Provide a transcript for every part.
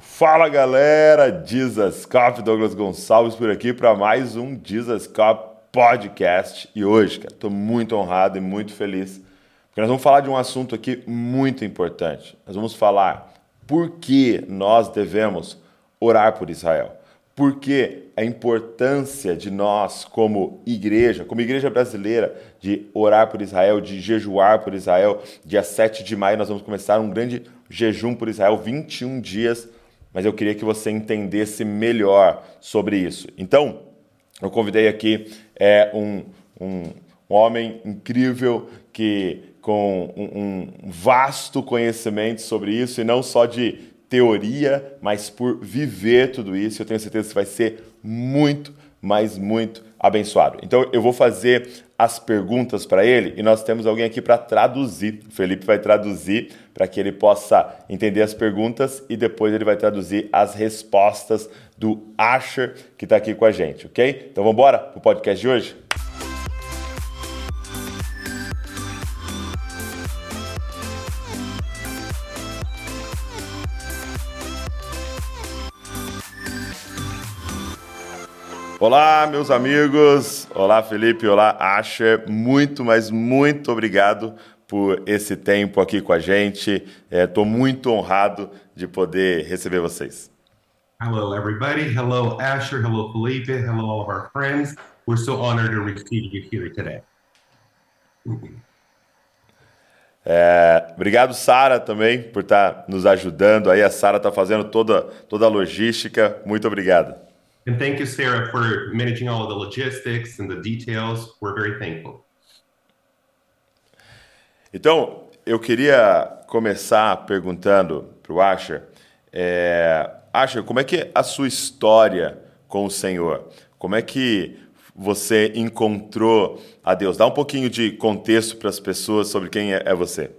Fala galera, Jesus Cop, Douglas Gonçalves por aqui para mais um Jesus Cop Podcast. E hoje, cara, estou muito honrado e muito feliz, porque nós vamos falar de um assunto aqui muito importante. Nós vamos falar por que nós devemos orar por Israel. Por que a importância de nós, como igreja, como igreja brasileira, de orar por Israel, de jejuar por Israel. Dia 7 de maio nós vamos começar um grande jejum por Israel, 21 dias mas eu queria que você entendesse melhor sobre isso. Então, eu convidei aqui é, um, um, um homem incrível que com um, um vasto conhecimento sobre isso e não só de teoria, mas por viver tudo isso. Eu tenho certeza que vai ser muito, mas muito abençoado. Então eu vou fazer as perguntas para ele e nós temos alguém aqui para traduzir. O Felipe vai traduzir para que ele possa entender as perguntas e depois ele vai traduzir as respostas do Asher que está aqui com a gente, ok? Então vamos embora para o podcast de hoje? Olá, meus amigos. Olá, Felipe. Olá, Asher. Muito, mas muito obrigado por esse tempo aqui com a gente. Estou é, muito honrado de poder receber vocês. Hello, everybody. Hello, Asher. Hello, Felipe. Hello, all of our friends. We're so honored to receive you here today. É, obrigado, Sara, também, por estar tá nos ajudando. Aí a Sara está fazendo toda, toda a logística. Muito obrigado. And thank you, Sarah, for managing all of the logistics and the details. We're very thankful. Então, eu queria começar perguntando para o Asher, é, Asher, como é que é a sua história com o Senhor? Como é que você encontrou a Deus? Dá um pouquinho de contexto para as pessoas sobre quem é, é você.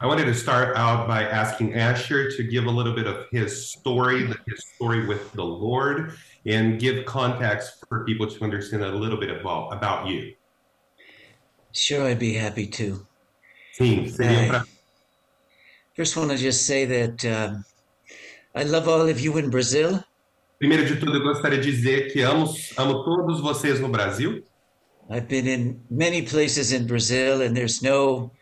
I wanted to start out by asking Asher to give a little bit of his story, his story with the Lord, and give context for people to understand a little bit about, about you. Sure, I'd be happy to. Sim, seria pra... First, want to just say that um, I love all of you in Brazil. Primeiro de tudo, eu gostaria de dizer que amo, amo todos vocês no Brasil. I've been in many places in Brazil, and there's no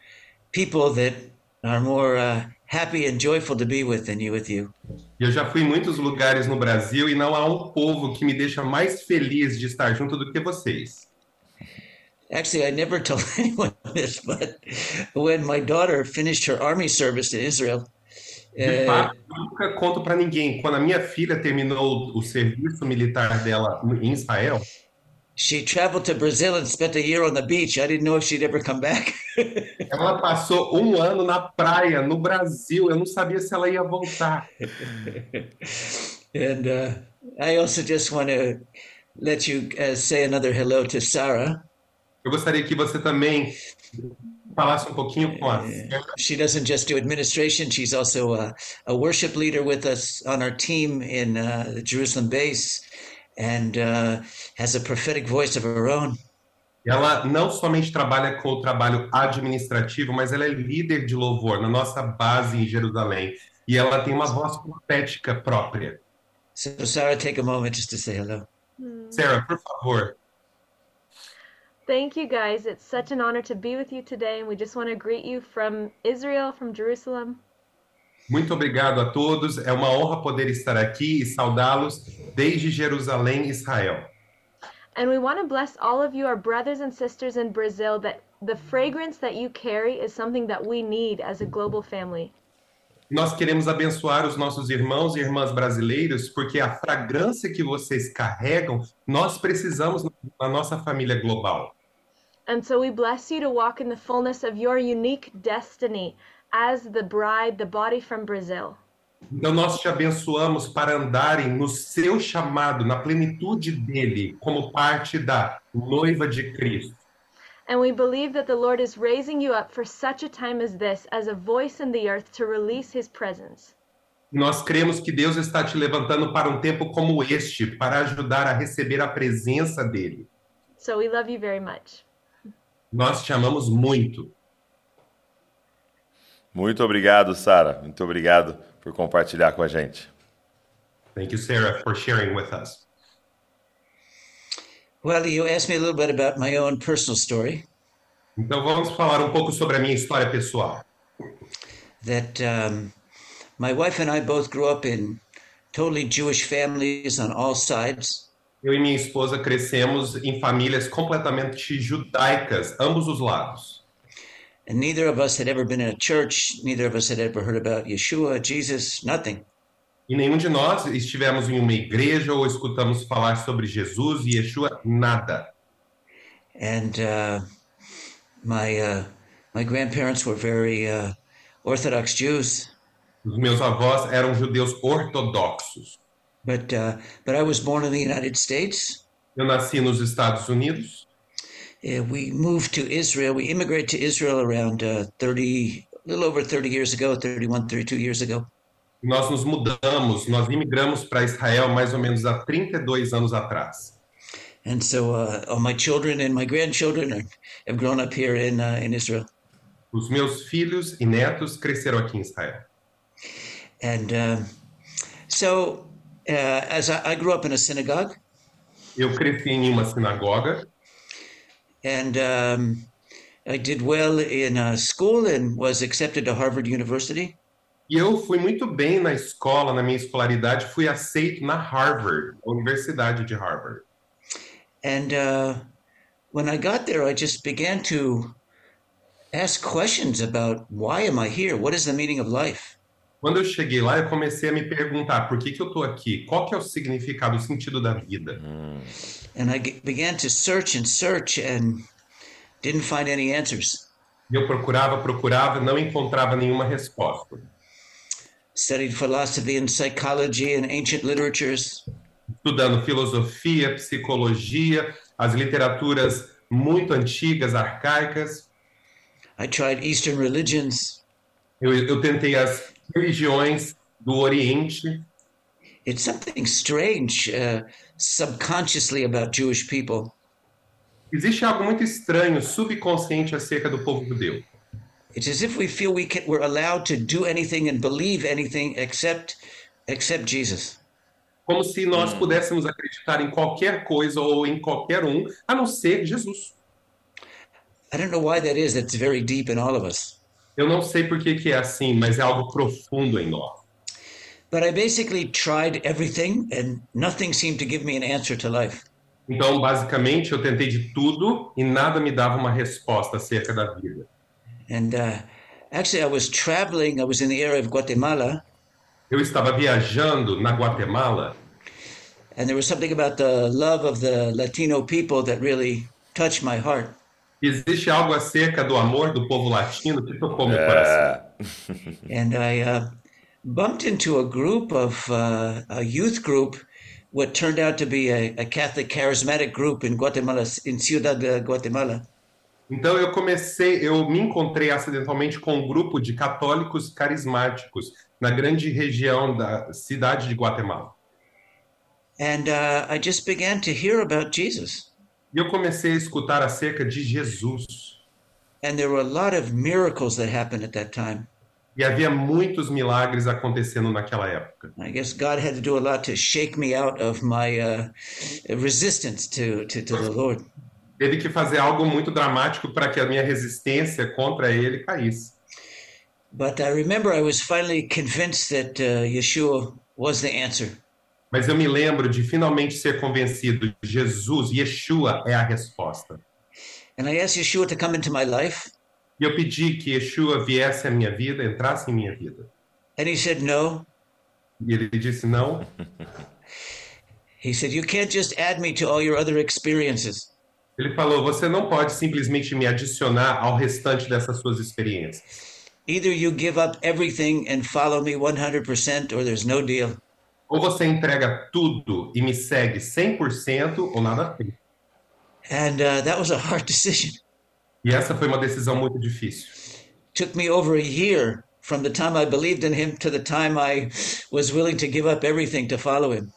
people that are more uh, happy and joyful to be with than you with you. Eu já fui em muitos lugares no Brasil e não há um povo que me deixa mais feliz de estar junto do que vocês. Actually, I never told anyone this, but when my daughter finished her army service in Israel, de fato, eu nunca conto para ninguém. Quando a minha filha terminou o serviço militar dela em Israel, she traveled to Brazil and spent a year on the beach. I didn't know if she'd ever come back. ela passou um ano na praia no Brasil. Eu não sabia se ela ia voltar. and uh, I also just want to let you uh, say another hello to Sarah. Eu gostaria que você também falasse um pouquinho com a She doesn't just do administration, she's also a, a worship leader with us on our team in uh, the Jerusalem base and uh, has a prophetic voice of her own. Ela não somente trabalha com o trabalho administrativo, mas ela é líder de louvor na nossa base em Jerusalém. E ela tem uma voz profética própria. So Sarah, take a moment just to say hello. Sarah, por favor, Thank you guys. It's such an honor to be with you today, and we just want to greet you from Israel, from Jerusalem. Muito obrigado a todos. É uma honra poder estar aqui e saudá-los desde Jerusalém, Israel. And we want to bless all of you, our brothers and sisters in Brazil, that the fragrance that you carry is something that we need as a global family. Nós queremos abençoar os nossos irmãos e irmãs brasileiros, porque a fragrância que vocês carregam, nós precisamos na nossa família global. And so we bless you to walk in the fullness of your unique destiny as the bride, the body from Brazil. Então nós te abençoamos para andarem no seu chamado, na plenitude dele, como parte da noiva de Cristo. And we believe that the Lord is raising you up for such a time as this, as a voice in the earth to release his presence. Nós cremos que Deus está te levantando para um tempo como este, para ajudar a receber a presença dele. So we love you very much. Nós te amamos muito. Muito obrigado, Sara. Muito obrigado por compartilhar com a gente. Thank you, Sarah, for sharing with us. Well, you asked me a little bit about my own personal story. Então vamos falar um pouco sobre a minha história pessoal. That um, my wife and I both grew up in totally Jewish families on all sides. Eu e minha esposa crescemos em famílias completamente judaicas, ambos os lados. And neither of us had ever been in a church. Neither of us had ever heard about Yeshua, Jesus, nothing. E nenhum de nós estivemos em uma igreja ou escutamos falar sobre Jesus e Yeshua, nada. And uh, my uh, my grandparents were very uh, Orthodox Jews, Os meus avós eram judeus ortodoxos. but uh, but I was born in the United States. Eu nasci nos Estados Unidos. Uh, we moved to Israel. We immigrated to Israel around uh, 30, a little over 30 years ago, 31, 32 years ago. Nós nos mudamos, nós imigramos para Israel mais ou menos há 32 anos atrás. And so uh, all my children and my grandchildren are, have grown up here in uh, in Israel. Os meus filhos e netos cresceram aqui em Israel. And um, so uh, as I, I grew up in a synagogue, Eu cresci em uma sinagoga and um, I did well in uh, school and was accepted to Harvard University. e eu fui muito bem na escola, na minha escolaridade, fui aceito na Harvard, a Universidade de Harvard. And uh, when I got there, I just began to ask questions about why am I here? What is the meaning of life? Quando eu cheguei lá, eu comecei a me perguntar por que, que eu estou aqui? Qual que é o significado, o sentido da vida? And I began to search and search and didn't find any answers. Eu procurava, procurava, não encontrava nenhuma resposta. Studied philosophy and psychology and ancient literatures. Estudando filosofia, psicologia, as literaturas muito antigas, arcaicas. I tried Eastern religions. Eu, eu tentei as religiões do Oriente. It's something strange uh, subconsciously about Jewish people. Existe algo muito estranho, subconsciente acerca do povo judeu. It's as if we feel we can, we're allowed to do anything and believe anything except except Jesus. Como se nós pudéssemos acreditar em qualquer coisa ou em qualquer um, a não ser Jesus. I don't know why that is. That's very deep in all of us. Eu não sei por que, que é assim, mas é algo profundo em nós. But I basically tried everything, and nothing seemed to give me an answer to life. Então, basicamente, eu tentei de tudo e nada me dava uma resposta acerca da vida. And uh, actually, I was traveling. I was in the area of Guatemala, Eu estava viajando na Guatemala and there was something about the love of the Latino people that really touched my heart. Existe algo acerca do amor do povo latino que tocou meu coração. É, and I uh, bumped into a group of uh, a youth group, what turned out to be a, a Catholic charismatic group in Guatemala, in Ciudad de Guatemala. Então eu comecei, eu me encontrei acidentalmente com um grupo de católicos carismáticos na grande região da cidade de Guatemala. And uh, I just began to hear about Jesus. E eu comecei a escutar acerca de Jesus. And there were a lot of miracles that happened at that time. E havia muitos milagres acontecendo naquela época. I guess God had to do a lot to shake me out of my uh, resistance to, to, to the Lord. Teve que fazer algo muito dramático para que a minha resistência contra ele caísse. But I remember I was finally convinced that uh, Yeshua was the answer. Mas eu me lembro de finalmente ser convencido: Jesus, Yeshua é a resposta. And I asked Yeshua to come into my life. E eu pedi que Yeshua viesse à minha vida, entrasse em minha vida. And he said, No. E ele disse: não. He said, You can't just add me to all your other experiences. Ele falou: você não pode simplesmente me adicionar ao restante dessas suas experiências. Either you give up everything and follow me 100%, or there's no deal. Ou você entrega tudo e me segue 100% ou nada feito. And uh, that was a hard decision. E essa foi uma decisão muito difícil. took me over a year from the time I believed in him to the time I was willing to give up everything to follow him.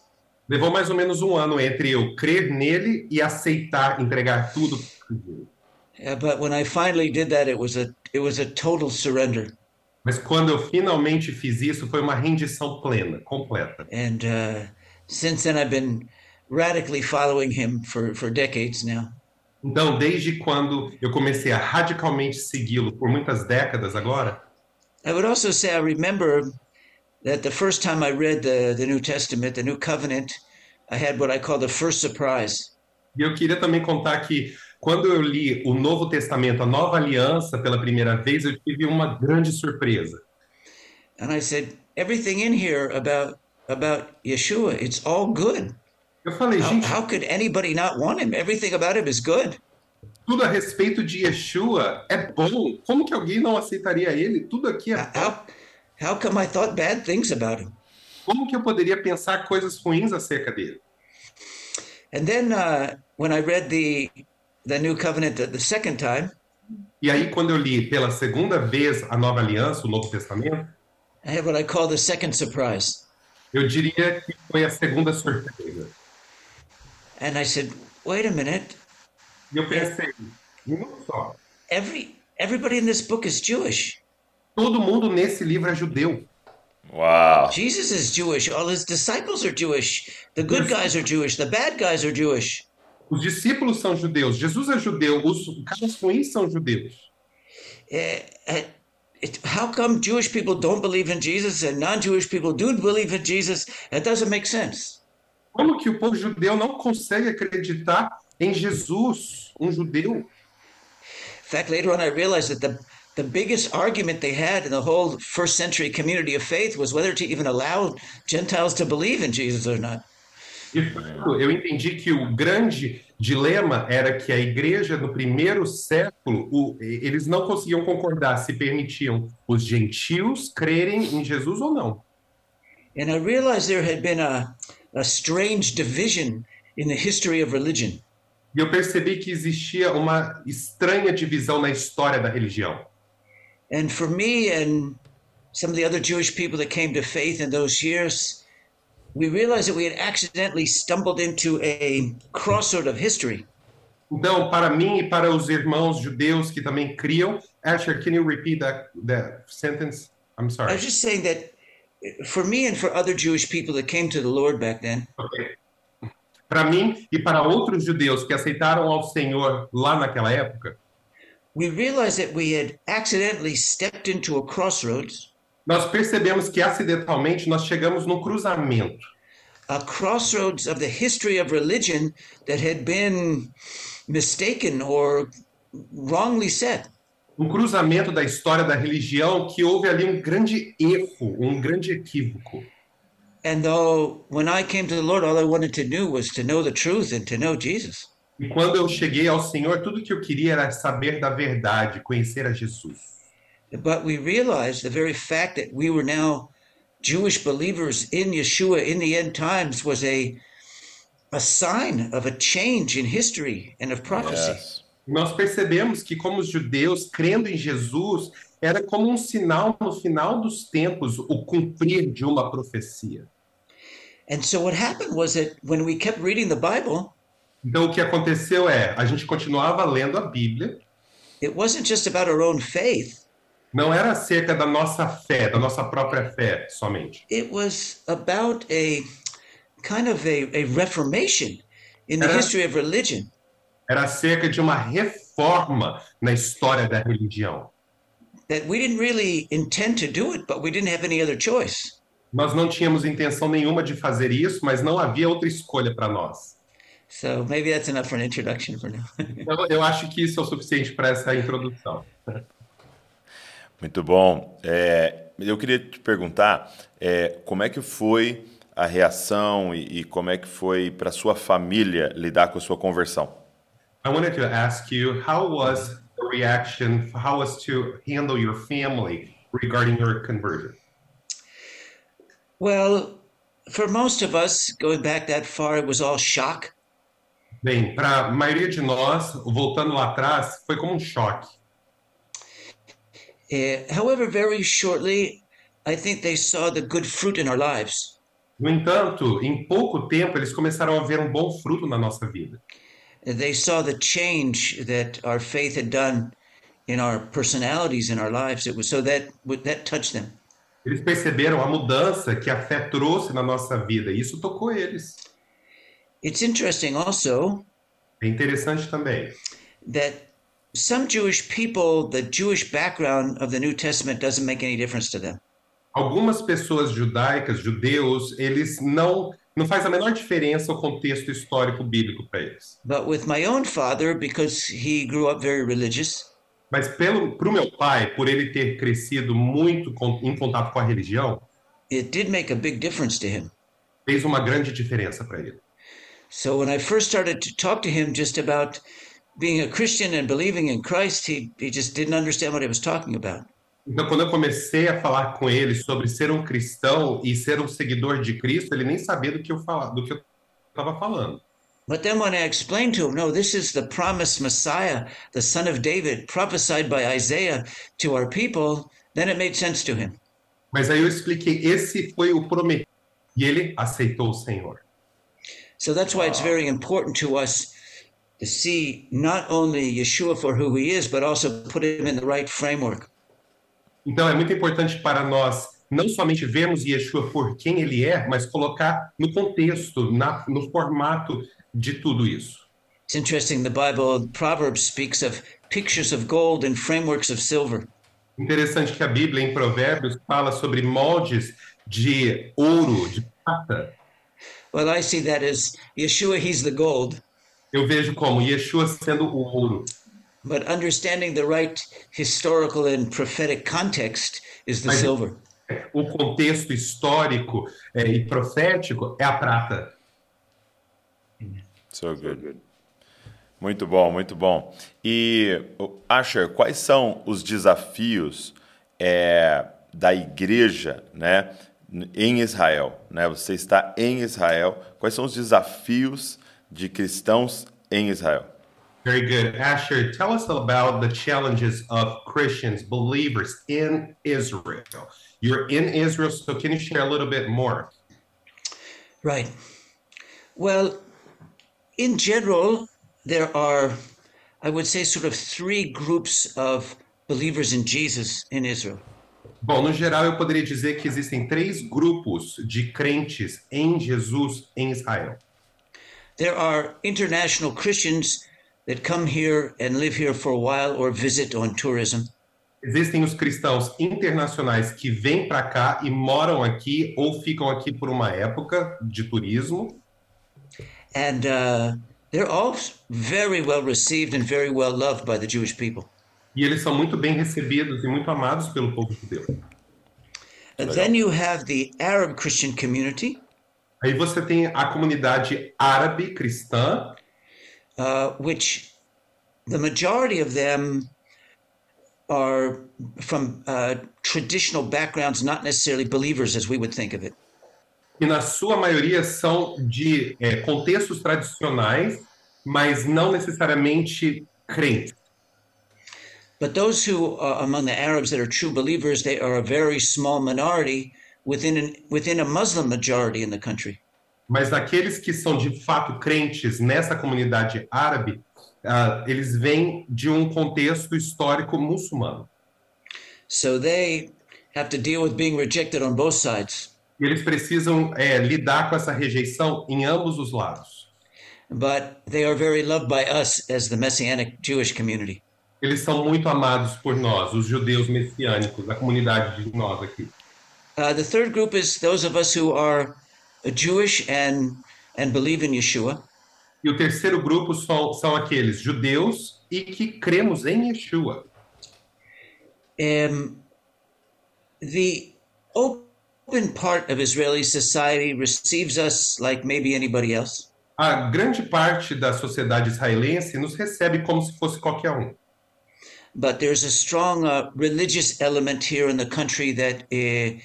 Levou mais ou menos um ano entre eu crer nele e aceitar entregar tudo. Uh, but when I finally did that, it was a it was a total surrender. Mas quando eu finalmente fiz isso, foi uma rendição plena, completa. And uh, since then, I've been radically following him for, for decades now. Então, desde quando eu comecei a radicalmente segui-lo por muitas décadas agora, I would also say I remember that the first time I read the, the New Testament, the New Covenant, I had what I call the first surprise. e eu queria também contar que quando eu li o Novo Testamento, a Nova Aliança, pela primeira vez, eu tive uma grande surpresa. And I said, everything in here about about Yeshua, it's all good. Eu falei, How, gente, how could anybody not want him? Everything about him is good. tudo a respeito de Yeshua é bom. Como que alguém não aceitaria ele? Tudo aqui é bom. How how come I thought bad things about him? Como que eu poderia pensar coisas ruins acerca dele? And then uh, when I read the the New Covenant the, second time, E aí, quando eu li pela segunda vez a Nova Aliança, o Novo Testamento, I had what I call the second surprise. eu diria que foi a segunda surpresa. And I said, wait a minute, E eu pensei, um minuto só. every everybody in this book is Jewish. Todo mundo nesse livro é judeu. Uau! Jesus is Jewish. All his disciples are Jewish. The good guys are Jewish. The bad guys are Jewish. Os discípulos são judeus. Jesus é judeu. Os caras ruins são judeus. Eh, it, how come Jewish people don't believe in Jesus and non-Jewish people do believe in Jesus? It doesn't make sense. Como que o povo judeu não consegue acreditar em Jesus, um judeu? In fact, later on, I realized that the the biggest argument they had in the whole first century community of faith was whether to even allow Gentiles to believe in Jesus or not. De fato, eu entendi que o grande dilema era que a igreja no primeiro século, o- eles não conseguiam concordar se permitiam os gentios crerem em Jesus ou não. And I realized there had been a, a strange division in the history of religion. E eu percebi que existia uma estranha divisão na história da religião. And for me and some of the other Jewish people that came to faith in those years, we realized that we had accidentally stumbled into a crossroad of history. Então, para mim e para os irmãos judeus que também criam, Asher, can you repeat that, that sentence? I'm sorry. I was just saying that for me and for other Jewish people that came to the Lord back then, Ok. Para mim e para outros judeus que aceitaram ao Senhor lá naquela época, we realized that we had accidentally stepped into a crossroads, nós percebemos que acidentalmente nós chegamos num cruzamento. a crossroads of the history of religion that had been mistaken or wrongly set. Um cruzamento da história da religião que houve ali um grande erro, um grande equívoco. And though when I came to the Lord, all I wanted to do was to know the truth and to know Jesus. E quando eu cheguei ao Senhor, tudo que eu queria era saber da verdade, conhecer a Jesus. But we realized the very fact that we were now Jewish believers in Yeshua in the end times was a a sign of a change in history and of prophecy. Yes. Nós percebemos que, como judeus, crendo em Jesus, era como um sinal no final dos tempos, o cumprir de uma profecia. And so what happened was that when we kept reading the Bible, Então, o que aconteceu é, a gente continuava lendo a Bíblia, it wasn't just about our own faith. Não era acerca da nossa fé, da nossa própria fé somente. It was about a kind of a, a reformation in the Era- history of religion. Era acerca de uma reforma na história da religião. That we didn't really intend to do it, but we didn't have any other choice. Nós não tínhamos intenção nenhuma de fazer isso, mas não havia outra escolha para nós. So maybe that's enough for an introduction for now. Então, eu acho que isso é o suficiente para essa introdução. Muito bom. É, eu queria te perguntar é, como é que foi a reação e, e como é que foi para sua família lidar com a sua conversão? I wanted to ask you how was the reaction, how was to handle your family regarding your conversion? well, for most of us, going back that far, it was all shock. Bem, para a maioria de nós, voltando lá atrás, foi como um choque. Uh, however, very shortly, I think they saw the good fruit in our lives. No entanto, em pouco tempo, eles começaram a ver um bom fruto na nossa vida. They saw the change that our faith had done in our personalities, in our lives. It was so that that touched them. Eles perceberam a mudança que a fé trouxe na nossa vida e isso tocou eles. It's interesting also É interessante também that some Jewish people, the Jewish background of the New Testament doesn't make any difference to them. algumas pessoas judaicas, judeus, eles não não faz a menor diferença o contexto histórico bíblico para eles. But with my own father, because he grew up very religious, Mas pelo pro meu pai, por ele ter crescido muito com- em contato com a religião, it did make a big difference to him. fez uma grande diferença para ele. So when I first started to talk to him just about being a Christian and believing in Christ, he, he just didn't understand what I was talking about. Então, quando eu comecei a falar com ele sobre ser um cristão e ser um seguidor de Cristo, ele nem sabia do que eu fala, do que eu estava falando. But then when I explained to him, no, this is the promised Messiah, the son of David, prophesied by Isaiah to our people, then it made sense to him. Mas aí eu expliquei, esse foi o prometido. E ele aceitou o Senhor. So that's why it's very important to us to see not only Yeshua for who he is, but also put him in the right framework. Então é muito importante para nós não somente vermos Yeshua por quem ele é, mas colocar no contexto, na, no formato de tudo isso. It's interesting, the Bible, Proverbs speaks of pictures of gold and frameworks of silver. Interessante que a Bíblia, em Provérbios, fala sobre moldes de ouro, de prata. Well, I see that as Yeshua, he's the gold, Eu vejo como Yeshua sendo o ouro. but understanding the right historical and prophetic context is the Mas- silver. O contexto histórico é, e profético é a prata. So good. Muito bom, muito bom. E, Asher, quais são os desafios é, da igreja né, em Israel? Né? Você está em Israel. Quais são os desafios de cristãos em Israel? Very good. Asher, tell us about the challenges of Christians, believers in Israel. You're in Israel, so can you share a little bit more? Right. Well, in general, there are, I would say, sort of three groups of believers in Jesus in Israel. Bom, no geral, eu poderia dizer que existem três grupos de crentes em Jesus em Israel. There are international Christians that come here and live here for a while or visit on tourism. Existem os cristãos internacionais que vêm para cá e moram aqui ou ficam aqui por uma época de turismo. And uh, they're all very well received and very well loved by the Jewish people. E eles são muito bem recebidos e muito amados pelo povo judeu. And then you have the Arab Christian community, Aí você tem a comunidade árabe cristã, uh, which the majority of them are from uh, traditional backgrounds, not necessarily believers as we would think of it. que na sua maioria são de é, contextos tradicionais, mas não necessariamente crentes. But those who are among the Arabs that are true believers, they are a very small minority within an, within a Muslim majority in the country. Mas aqueles que são de fato crentes nessa comunidade árabe, ah, eles vêm de um contexto histórico muçulmano. So they have to deal with being rejected on both sides. Eles precisam é, lidar com essa rejeição em ambos os lados. But they are very loved by us as the Messianic Jewish community. Eles são muito amados por nós, os judeus messiânicos, a comunidade de nós aqui. Uh, the third group is those of us who are Jewish and and believe in Yeshua. E o terceiro grupo são, são aqueles judeus e que cremos em Yeshua. Um, the open part of Israeli society receives us like maybe anybody else. A grande parte da sociedade israelense nos recebe como se fosse qualquer um. But there's a strong uh, religious element here in the country that uh,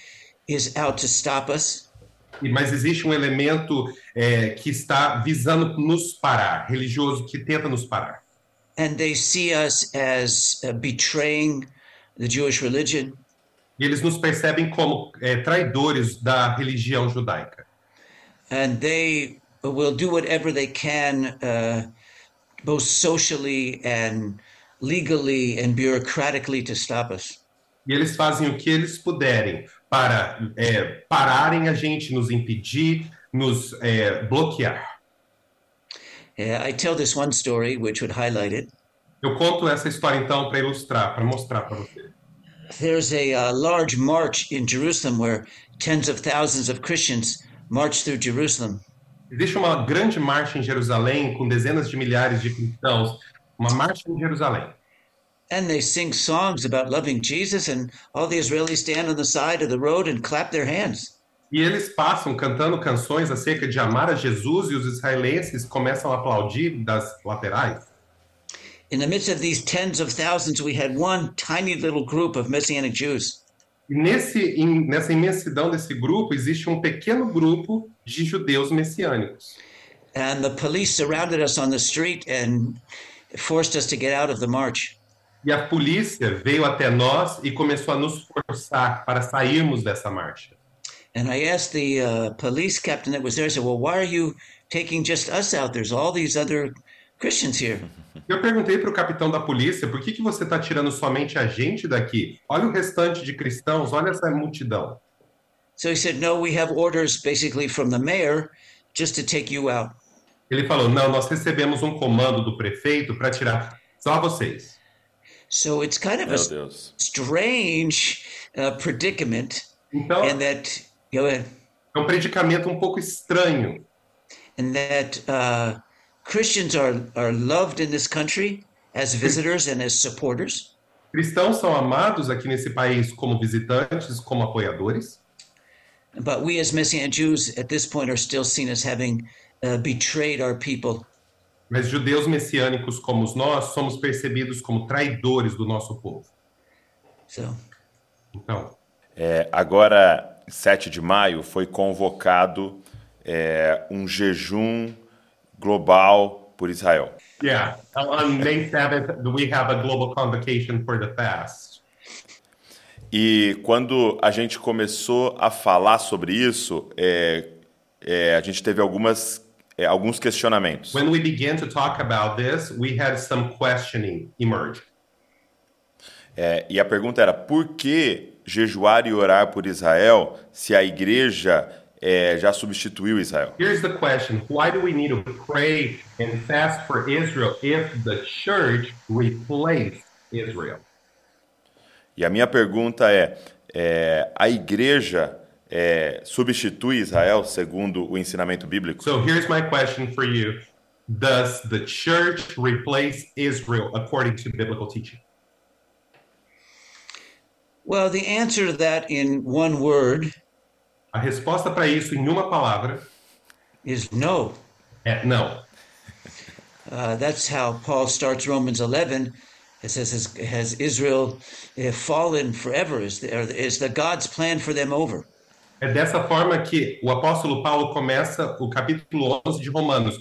is out to stop us. Mas existe um elemento é, que está visando nos parar, religioso que tenta nos parar. And they see us as uh, betraying the Jewish religion. E eles nos percebem como é, traidores da religião judaica. And they will do whatever they can, uh, both socially and legally and bureaucratically to stop us. E eles fazem o que eles puderem para é, pararem a gente, nos impedir, nos é, bloquear. Yeah, I tell this one story which would highlight it. Eu conto essa história então para ilustrar, para mostrar para você. There's a uh, large march in Jerusalem where tens of thousands of Christians march through Jerusalem. Existe uma grande marcha em Jerusalém com dezenas de milhares de cristãos, uma marcha em Jerusalém. And they sing songs about loving Jesus, and all the Israelis stand on the side of the road and clap their hands. E eles passam cantando canções acerca de amar a Jesus e os israelenses começam a aplaudir das laterais. In the midst of these tens of thousands, we had one tiny little group of Messianic Jews. E nesse, em- nessa imensidão desse grupo existe um pequeno grupo de judeus messiânicos. And the police surrounded us on the street and forced us to get out of the march. E a polícia veio até nós e começou a nos forçar para sairmos dessa marcha. And I asked the uh, police captain that was there, I said, Well, why are you taking just us out? There's all these other Christians here. Eu perguntei para o capitão da polícia por que, que você está tirando somente a gente daqui? Olha o restante de cristãos, olha essa multidão. So he said, No, we have orders basically from the mayor just to take you out. Ele falou: não, nós recebemos um comando do prefeito para tirar só vocês. So it's kind of Meu a Deus. strange uh, predicament, Então, and that go ahead, é um predicamento um pouco estranho. and that uh, Christians are are loved in this country as visitors and as supporters, Cristãos são amados aqui nesse país como visitantes, como apoiadores, but we as Messianic Jews at this point are still seen as having uh, betrayed our people. Mas judeus messiânicos como os nós somos percebidos como traidores do nosso povo. So Então, É, agora, 7 de maio, foi convocado é, um jejum global por Israel. yeah, on May 7th, we have a global convocation for the fast. E quando a gente começou a falar sobre isso, é, é, a gente teve algumas, é, alguns questionamentos. When we began to talk about this, we had some questioning emerge. É, e a pergunta era: por que jejuar e orar por Israel se a igreja é, já substituiu Israel? Here's the question Why do we need to pray and fast for Israel if the church replaced Israel? E a minha pergunta é: é, a igreja é, substitui Israel segundo o ensinamento bíblico? So here's my question for you Does the church replace Israel according to biblical teaching? well, the answer to that in one word A resposta para isso em uma palavra is no. é não. Uh, that's how Paul starts Romans 11. It says, Has, has Israel uh, fallen forever? Is the, is the God's plan for them over? É dessa forma que o apóstolo Paulo começa o capítulo 11 de Romanos.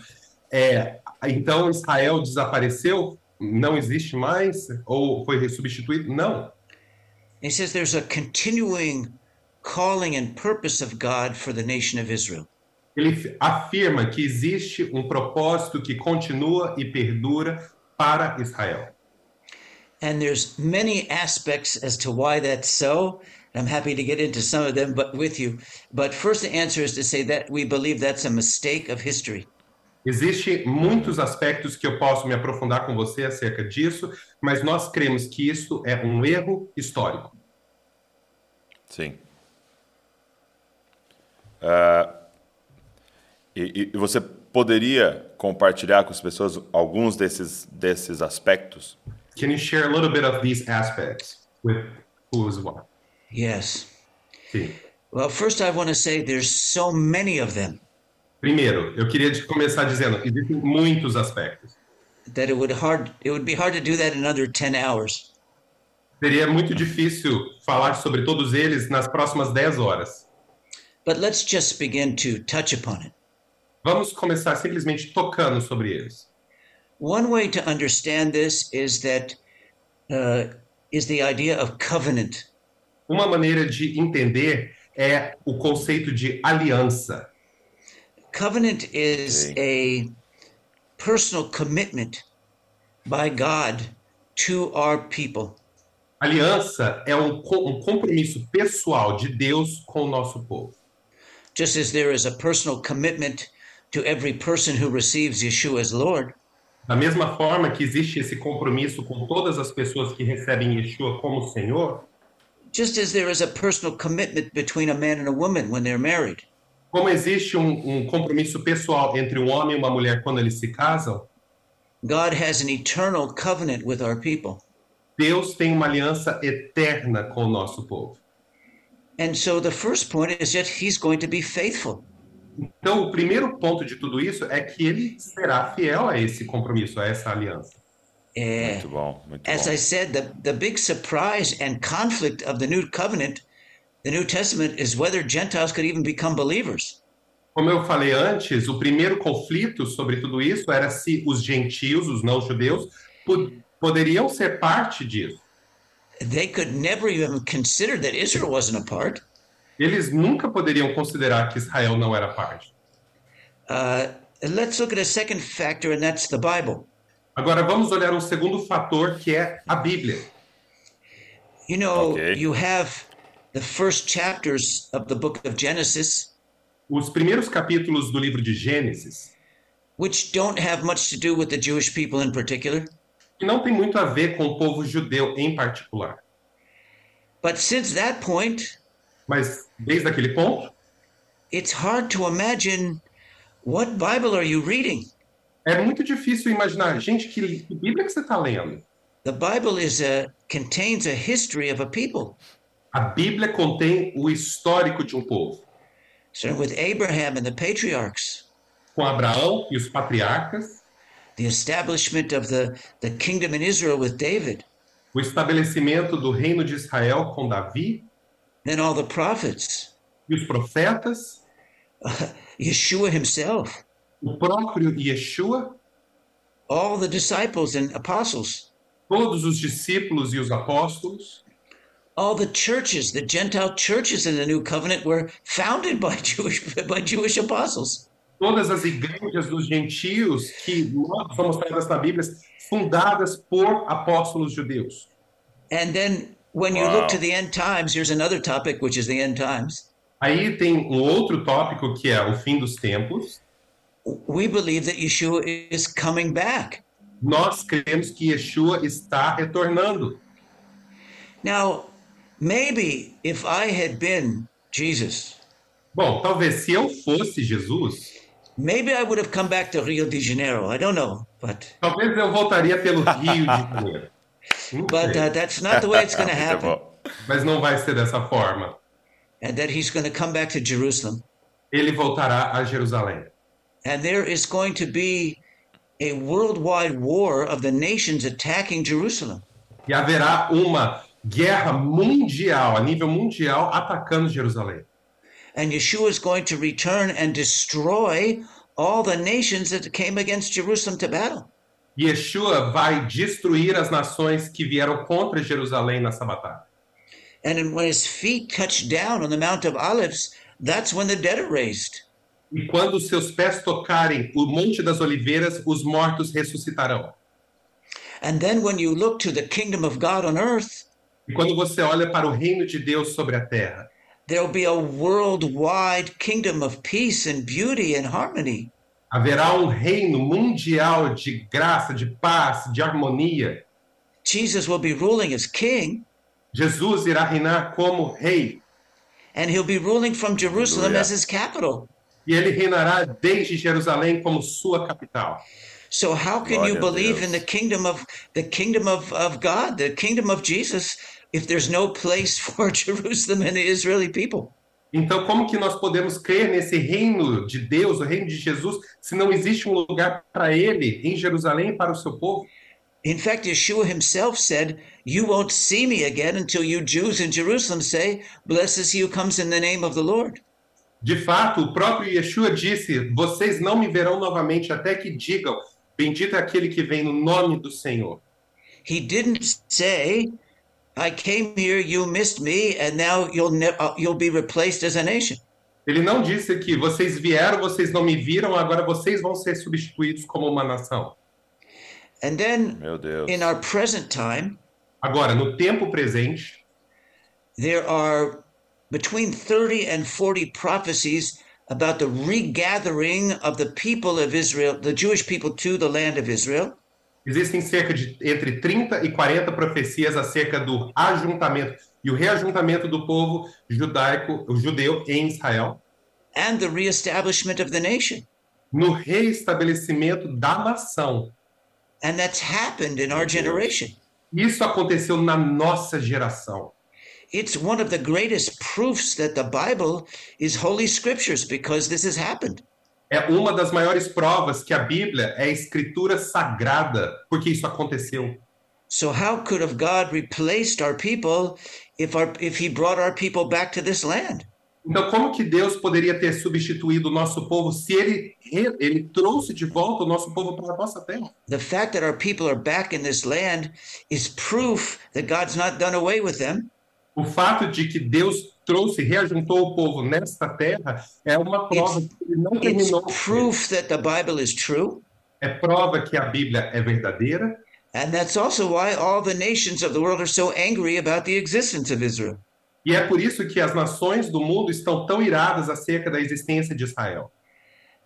É, então Israel desapareceu? Não existe mais? Ou foi substituído? Não. He says there's a continuing calling and purpose of God for the nation of Israel. Ele afirma que existe um propósito que continua e perdura para Israel. And there's many aspects as to why that's so. I'm happy to get into some of them but with you. But first the answer is to say that we believe that's a mistake of history. Existem muitos aspectos que eu posso me aprofundar com você acerca disso, mas nós cremos que isso é um erro histórico. Sim. Ah, e, e você poderia compartilhar com as pessoas alguns desses, desses aspectos? Can you share a little bit of these aspects with who is what? Yes. Sim. Well, first I want to say there's so many of them Primeiro, eu queria começar dizendo, existem muitos aspectos. that it would hard it would be hard to do that in under 10 hours. Seria muito difícil falar sobre todos eles nas próximas 10 horas. But let's just begin to touch upon it. Vamos começar simplesmente tocando sobre eles. One way to understand this is that uh, is the idea of covenant. Uma maneira de entender é o conceito de aliança. Covenant is a personal commitment by God to our people. Aliança é um, um compromisso pessoal de Deus com o nosso povo. Just as there is a personal commitment to every person who receives Yeshua as Lord, Da mesma forma que existe esse compromisso com todas as pessoas que recebem Yeshua como Senhor, just as there is a personal commitment between a man and a woman when they're married, como existe um, um compromisso pessoal entre um homem e uma mulher quando eles se casam, God has an eternal covenant with our people. Deus tem uma aliança eterna com o nosso povo. And so the first point is that he's going to be faithful. Então, o primeiro ponto de tudo isso é que ele será fiel a esse compromisso, a essa aliança. Eh, Muito bom, muito as bom. I said, the, the big surprise and conflict of the New Covenant, the New Testament, is whether Gentiles could even become believers. Como eu falei antes, o primeiro conflito sobre tudo isso era se os gentios, os não-judeus, po- poderiam ser parte disso. They could never even consider that Israel wasn't a part. Eles nunca poderiam considerar que Israel não era parte. Uh, let's look at a second factor, and that's the Bible. Agora vamos olhar um segundo fator que é a Bíblia. You know, Okay. you have the first chapters of the book of Genesis, Os primeiros capítulos do livro de Gênesis, which don't have much to do with the Jewish people in particular. que não tem muito a ver com o povo judeu em particular. But since that point, Mas desde aquele ponto, it's hard to imagine what Bible are you reading? É muito difícil imaginar, gente, que, que Bíblia que você está lendo? The Bible is a contains a history of a people, A Bíblia contém o histórico de um povo, starting with Abraham and the patriarchs, com Abraão e os patriarcas, the establishment of the, the kingdom in Israel with David, o estabelecimento do reino de Israel com Davi. Then all the prophets, e os profetas, Yeshua himself, o próprio Yeshua, all the disciples and apostles, todos os discípulos e os apóstolos, all the churches, the Gentile churches in the new covenant were founded by Jewish by Jewish apostles. todas as igrejas dos gentios que nós são mostradas na Bíblia, fundadas por apóstolos judeus. And then when you Wow. look to the end times, here's another topic, which is the end times. Aí tem um outro tópico que é o fim dos tempos. We believe that Yeshua is coming back. Nós cremos que Yeshua está retornando. Now, maybe if I had been Jesus, Bom, talvez se eu fosse Jesus, maybe I would have come back to Rio de Janeiro. I don't know, but talvez eu voltaria pelo Rio de Janeiro. But uh, that's not the way it's going to happen. mas não vai ser dessa forma. And that he's going to come back to Jerusalem, Ele voltará a Jerusalém. And there is going to be a worldwide war of the nations attacking Jerusalem. E haverá uma guerra mundial, a nível mundial, atacando Jerusalém. And Yeshua is going to return and destroy all the nations that came against Jerusalem to battle. Yeshua vai destruir as nações que vieram contra Jerusalém nessa batalha. And when his feet touch down on the Mount of Olives, that's when the dead are raised. E quando os seus pés tocarem o Monte das Oliveiras, os mortos ressuscitarão. And then when you look to the kingdom of God on earth, E quando você olha para o reino de Deus sobre a terra, there'll be a worldwide kingdom of peace and beauty and harmony. haverá um reino mundial de graça, de paz, de harmonia. Jesus will be ruling as king, Jesus irá reinar como rei, and he'll be ruling from Jerusalem Hallelujah. as his capital. E ele reinará desde Jerusalém como sua capital. So how can Glória you believe in the kingdom of the kingdom of, of God, the kingdom of Jesus, if there's no place for Jerusalem and the Israeli people? Então, como que nós podemos crer nesse reino de Deus, o reino de Jesus, se não existe um lugar para ele em Jerusalém e para o seu povo? In fact, Yeshua himself said, You won't see me again until you Jews in Jerusalem say, Blessed is he who comes in the name of the Lord. De fato, o próprio Yeshua disse: Vocês não me verão novamente até que digam: Bendito é aquele que vem no nome do Senhor. He didn't say, I came here, you missed me, and now you'll uh, you'll be replaced as a nation. Ele não disse que vocês vieram, vocês não me viram, agora vocês vão ser substituídos como uma nação. And then Meu Deus. in our present time, Agora, no tempo presente, there are between 30 and 40 prophecies about the regathering of the people of Israel, the Jewish people to the land of Israel. existem cerca de entre 30 e 40 profecias acerca do ajuntamento e o reajuntamento do povo judaico, o judeu em Israel, and the reestablishment of the nation. no reestabelecimento da nação. And that's happened in our generation. Isso aconteceu na nossa geração. It's one of the greatest proofs that the Bible is Holy Scriptures because this has happened. É uma das maiores provas que a Bíblia é escritura sagrada, porque isso aconteceu. So how could have God replaced our people if our if he brought our people back to this land? Então, como que Deus poderia ter substituído o nosso povo se ele, ele trouxe de volta o nosso povo para a nossa terra? The fact that our people are back in this land is proof that God's not done away with them. O fato de que Deus trouxe, reajuntou o povo nesta terra, é uma prova de que ele não It's terminou. proof that the Bible is true. É prova que a Bíblia é verdadeira. And that's also why all the nations of the world are so angry about the existence of Israel. E é por isso que as nações do mundo estão tão iradas acerca da existência de Israel.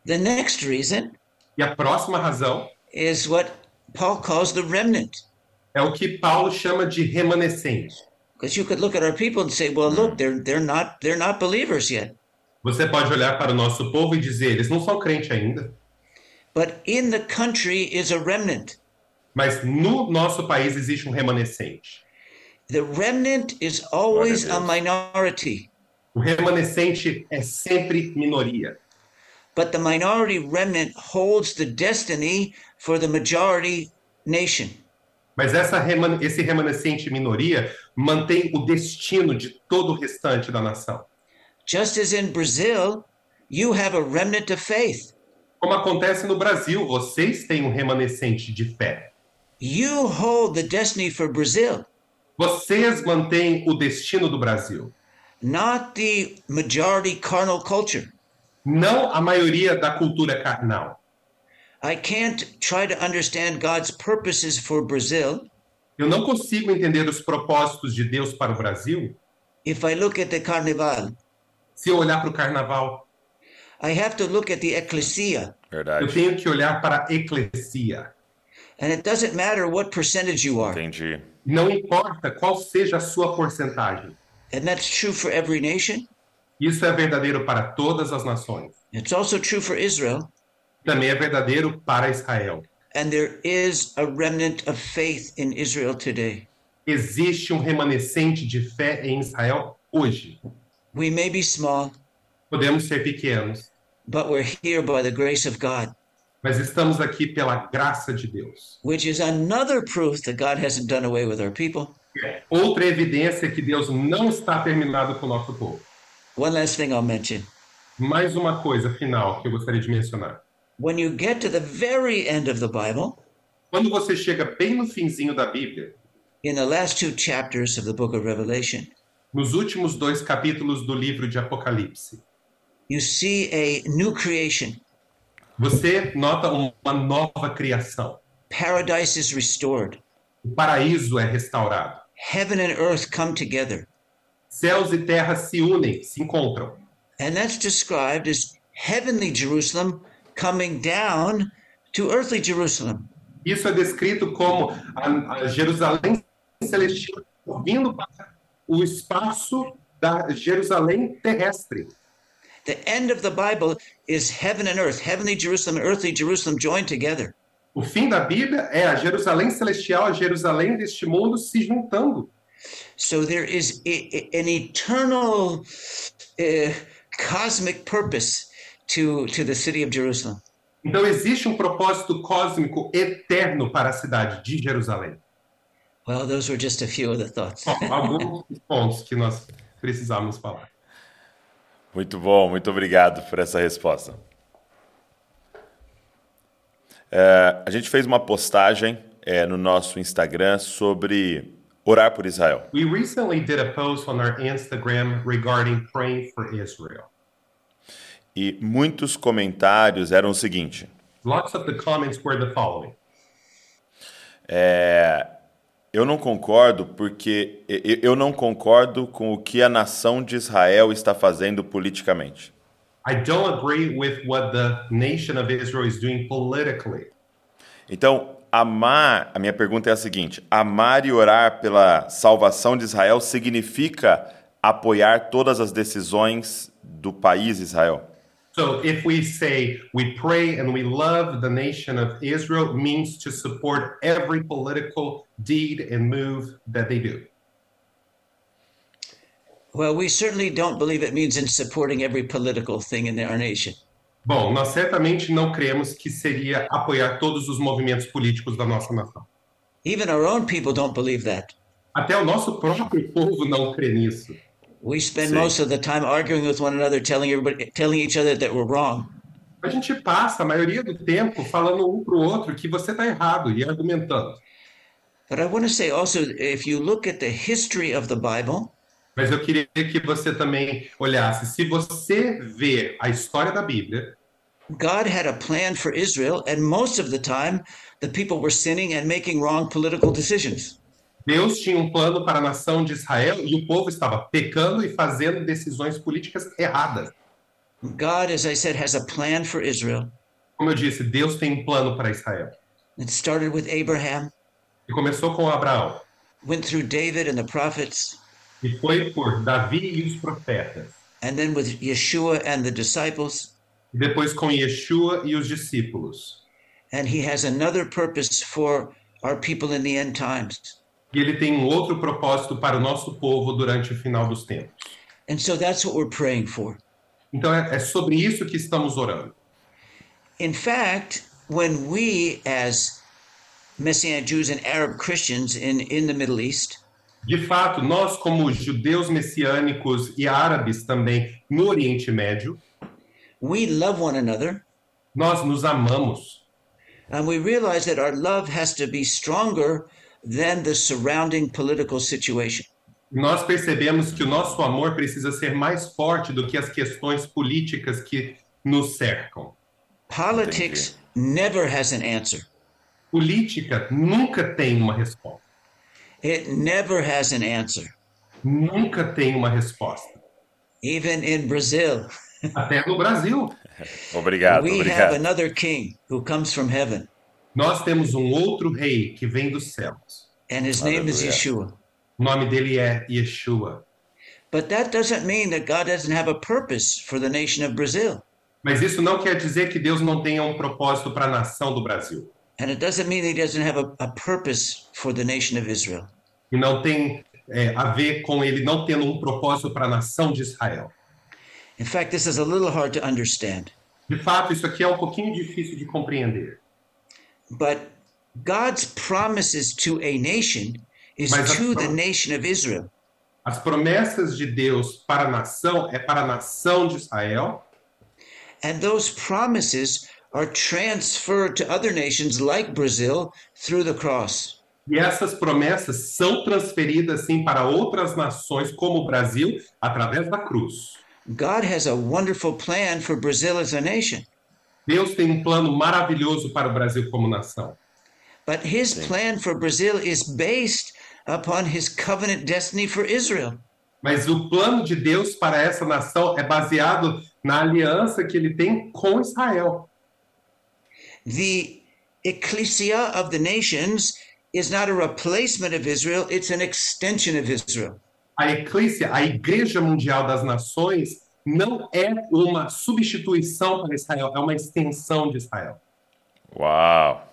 The next reason E a próxima razão is what Paul calls the remnant. é o que Paulo chama de remanescente. Because you could look at our people and say, well, look, they're they're not they're not believers yet. Você pode olhar para o nosso povo e dizer, eles não são crente ainda. But in the country is a remnant. Mas no nosso país existe um remanescente. The remnant is always a a minority, O remanescente é sempre minoria. but the minority remnant holds the destiny for the majority nation. Mas essa reman- esse remanescente minoria mantém o destino de todo o restante da nação. Just as in Brazil, you have a remnant of faith. Como acontece no Brasil, vocês têm um remanescente de fé. You hold the destiny for Brazil, Vocês mantêm o destino do Brasil. not the majority carnal culture. Não a maioria da cultura carnal. I can't try to understand God's purposes for Brazil Eu não consigo entender os propósitos de Deus para o Brasil if I look at the carnival. se eu olhar para o carnaval. I have to look at the ecclesia. Eu tenho que olhar para a eclesia. And it doesn't matter what percentage you are. Entendi. Não importa qual seja a sua porcentagem. And that's true for every nation. Isso é verdadeiro para todas as nações. It's also true for Israel. Também é verdadeiro para Israel. And there is a remnant of faith in Israel today. Existe um remanescente de fé em Israel hoje. We may be small, Podemos ser pequenos, but we're here by the grace of God, mas estamos aqui pela graça de Deus. which is another proof that God hasn't done away with our people. Outra evidência que Deus não está terminado com o nosso povo. One last thing I'll mention. Mais uma coisa final que eu gostaria de mencionar. When you get to the very end of the Bible, Quando você chega bem no finzinho da Bíblia, in the last two chapters of the book of Revelation, nos últimos dois capítulos do livro de Apocalipse, you see a new creation. você nota uma nova criação. Paradise is restored. O paraíso é restaurado. Heaven and earth come together. Céus e terra se unem, se encontram. And that's described as heavenly Jerusalem coming down to earthly Jerusalem. Isso é descrito como a, a Jerusalém celestial vindo para o espaço da Jerusalém terrestre. The end of the Bible is heaven and earth, heavenly Jerusalem and earthly Jerusalem joined together. O fim da Bíblia é a Jerusalém celestial, a Jerusalém deste mundo se juntando. So there is a- a- an eternal uh, cosmic purpose to, to the city of Jerusalem. Então existe um propósito cósmico eterno para a cidade de Jerusalém. Well, those were just a few of the thoughts. Bom, alguns dos pontos que nós precisamos falar. Muito bom, muito obrigado por essa resposta. É, a gente fez uma postagem é, no nosso Instagram sobre orar por Israel. We recently did a post on our Instagram regarding praying for Israel. E muitos comentários eram o seguinte: Lots of the comments were the following. É, eu não concordo porque eu não concordo com o que a nação de Israel está fazendo politicamente. I don't agree with what the nation of Israel is doing politically. Então, amar, a minha pergunta é a seguinte: amar e orar pela salvação de Israel significa apoiar todas as decisões do país Israel? So if we say we pray and we love the nation of Israel means to support every political deed and move that they do. Well, we certainly don't believe it means in supporting every political thing in our nation. Bom, nós certamente não cremos que seria apoiar todos os movimentos políticos da nossa nação. Even our own people don't believe that. Até o nosso próprio povo não crê nisso. We spend See. most of the time arguing with one another, telling everybody, telling each other that we're wrong. A gente passa a maioria do tempo falando um para o outro que você está errado e argumentando. But I want to say also, if you look at the history of the Bible, Mas eu queria que você também olhasse. Se você vê a história da Bíblia, God had a plan for Israel, and most of the time, the people were sinning and making wrong political decisions. Deus tinha um plano para a nação de Israel e o povo estava pecando e fazendo decisões políticas erradas. God, as I said, has a plan for Israel. Como eu disse, Deus tem um plano para Israel. It started with Abraham, E começou com Abraão, went through David and the prophets, e foi por Davi e os profetas, and then with Yeshua and the disciples. e depois com Yeshua e os discípulos. And he has another purpose for our people in the end times. E ele tem um outro propósito para o nosso povo durante o final dos tempos. And so that's what we're praying for. Então é, é sobre isso que estamos orando. In fact, when we, as Messianic Jews and Arab Christians in, in the Middle East, De fato, nós, como judeus messiânicos e árabes também no Oriente Médio, we love one another nós nos amamos. and we realize that our love has to be stronger than the surrounding political situation. Nós percebemos que o nosso amor precisa ser mais forte do que as questões políticas que nos cercam. Politics never has an answer. Política nunca tem uma resposta. It never has an answer. Nunca tem uma resposta. Even in Brazil, Até no Brasil, Obrigado, we have obrigado. another king who comes from heaven, nós temos um outro rei que vem dos céus. and his name is. Yeshua. O nome dele é Yeshua. But that doesn't mean that God doesn't have a purpose for the nation of Brazil. Mas isso não quer dizer que Deus não tenha um propósito para a nação do Brasil. And it doesn't mean that he doesn't have a, a purpose for the nation of Israel. E não tem é, a ver com ele não tendo um propósito para a nação de Israel. In fact, this is a little hard to understand. De fato, isso aqui é um pouquinho difícil de compreender. But God's promises to a nation is Mas to the nation of Israel. As promessas de Deus para a nação é para a nação de Israel, And those promises are transferred to other nations like Brazil through the cross. e essas promessas são transferidas sim para outras nações, como o Brasil, através da cruz. God has a wonderful plan for Brazil as a nation. Deus tem um plano maravilhoso para o Brasil como nação. But his plan for Brazil is based upon his covenant destiny for Israel. Mas o plano de Deus para essa nação é baseado na aliança que ele tem com Israel. The ecclesia of the nations is not a replacement of Israel, it's an extension of Israel. A a Igreja Mundial das Nações, não é uma substituição para Israel, é uma extensão de Israel. Uau!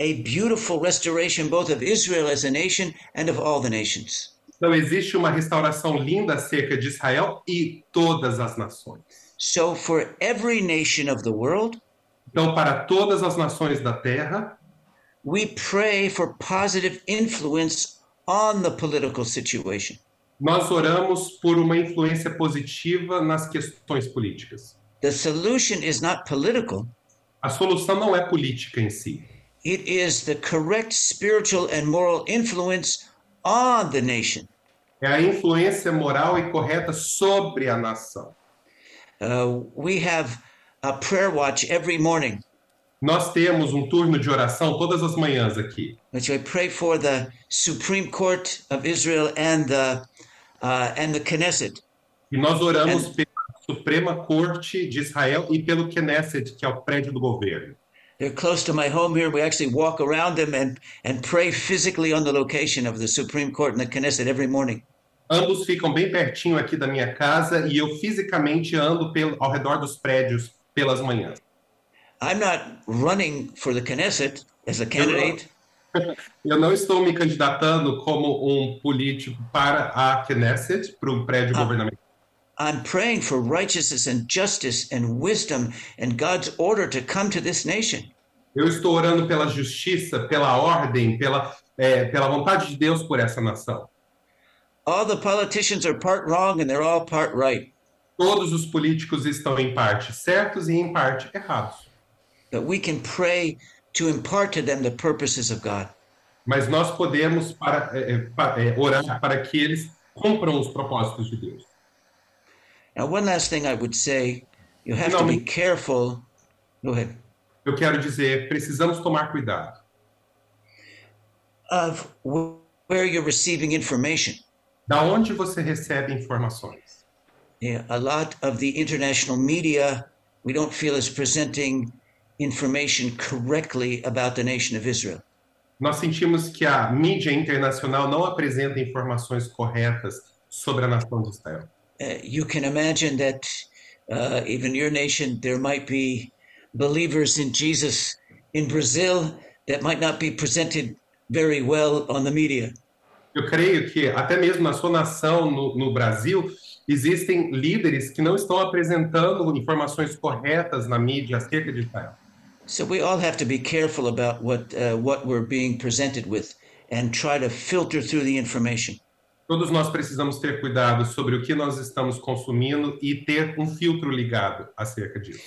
A beautiful restoration both of Israel as a nation and of all the nations. Então existe uma restauração linda acerca de Israel e todas as nações. So, for every nation of the world, Então, para todas as nações da terra, we pray for positive influence on the political situation. Nós oramos por uma influência positiva nas questões políticas. The solution is not political, A solução não é política em si, it is the correct spiritual and moral influence on the nation. é a influência moral e correta sobre a nação. Uh, we have a prayer watch every morning. Nós temos um turno de oração todas as manhãs aqui. which I pray for the Supreme Court of Israel and the uh, and the Knesset. E nós oramos É. pela Suprema Corte de Israel e pelo Knesset, que é o prédio do governo. They're close to my home here. We actually walk around them and and pray physically on the location of the Supreme Court and the Knesset every morning. Ambos ficam bem pertinho aqui da minha casa e eu fisicamente ando pelo, ao redor dos prédios pelas manhãs. I'm not running for the Knesset as a candidate. Eu não estou me candidatando como um político para a Knesset, para o prédio Ah. governamental. I'm praying for righteousness and justice and wisdom and God's order to come to this nation. Eu estou orando pela justiça, pela ordem, pela, é, pela vontade de Deus por essa nação. All the politicians are part wrong and they're all part right. Todos os políticos estão em parte certos e em parte errados. But we can pray to impart to them the purposes of God. Mas nós podemos para, é, é, pa- é, orar para que eles cumpram os propósitos de Deus. Now, one last thing I would say you have to be careful. Go ahead. Eu quero dizer, precisamos tomar cuidado Of wh- where you're receiving information. da onde você recebe informações. Yeah, a lot of the international media we don't feel is presenting information correctly about the nation of Israel. Nós sentimos que a mídia internacional não apresenta informações corretas sobre a nação de Israel. Uh, you can imagine that uh, even your nation, there might be believers in Jesus in Brazil that might not be presented very well on the media. Eu creio que até mesmo na sua nação, no, no Brasil, existem líderes que não estão apresentando informações corretas na mídia acerca de Israel. So we all have to be careful about what uh, what we're being presented with and try to filter through the information. Todos nós precisamos ter cuidado sobre o que nós estamos consumindo e ter um filtro ligado acerca disso.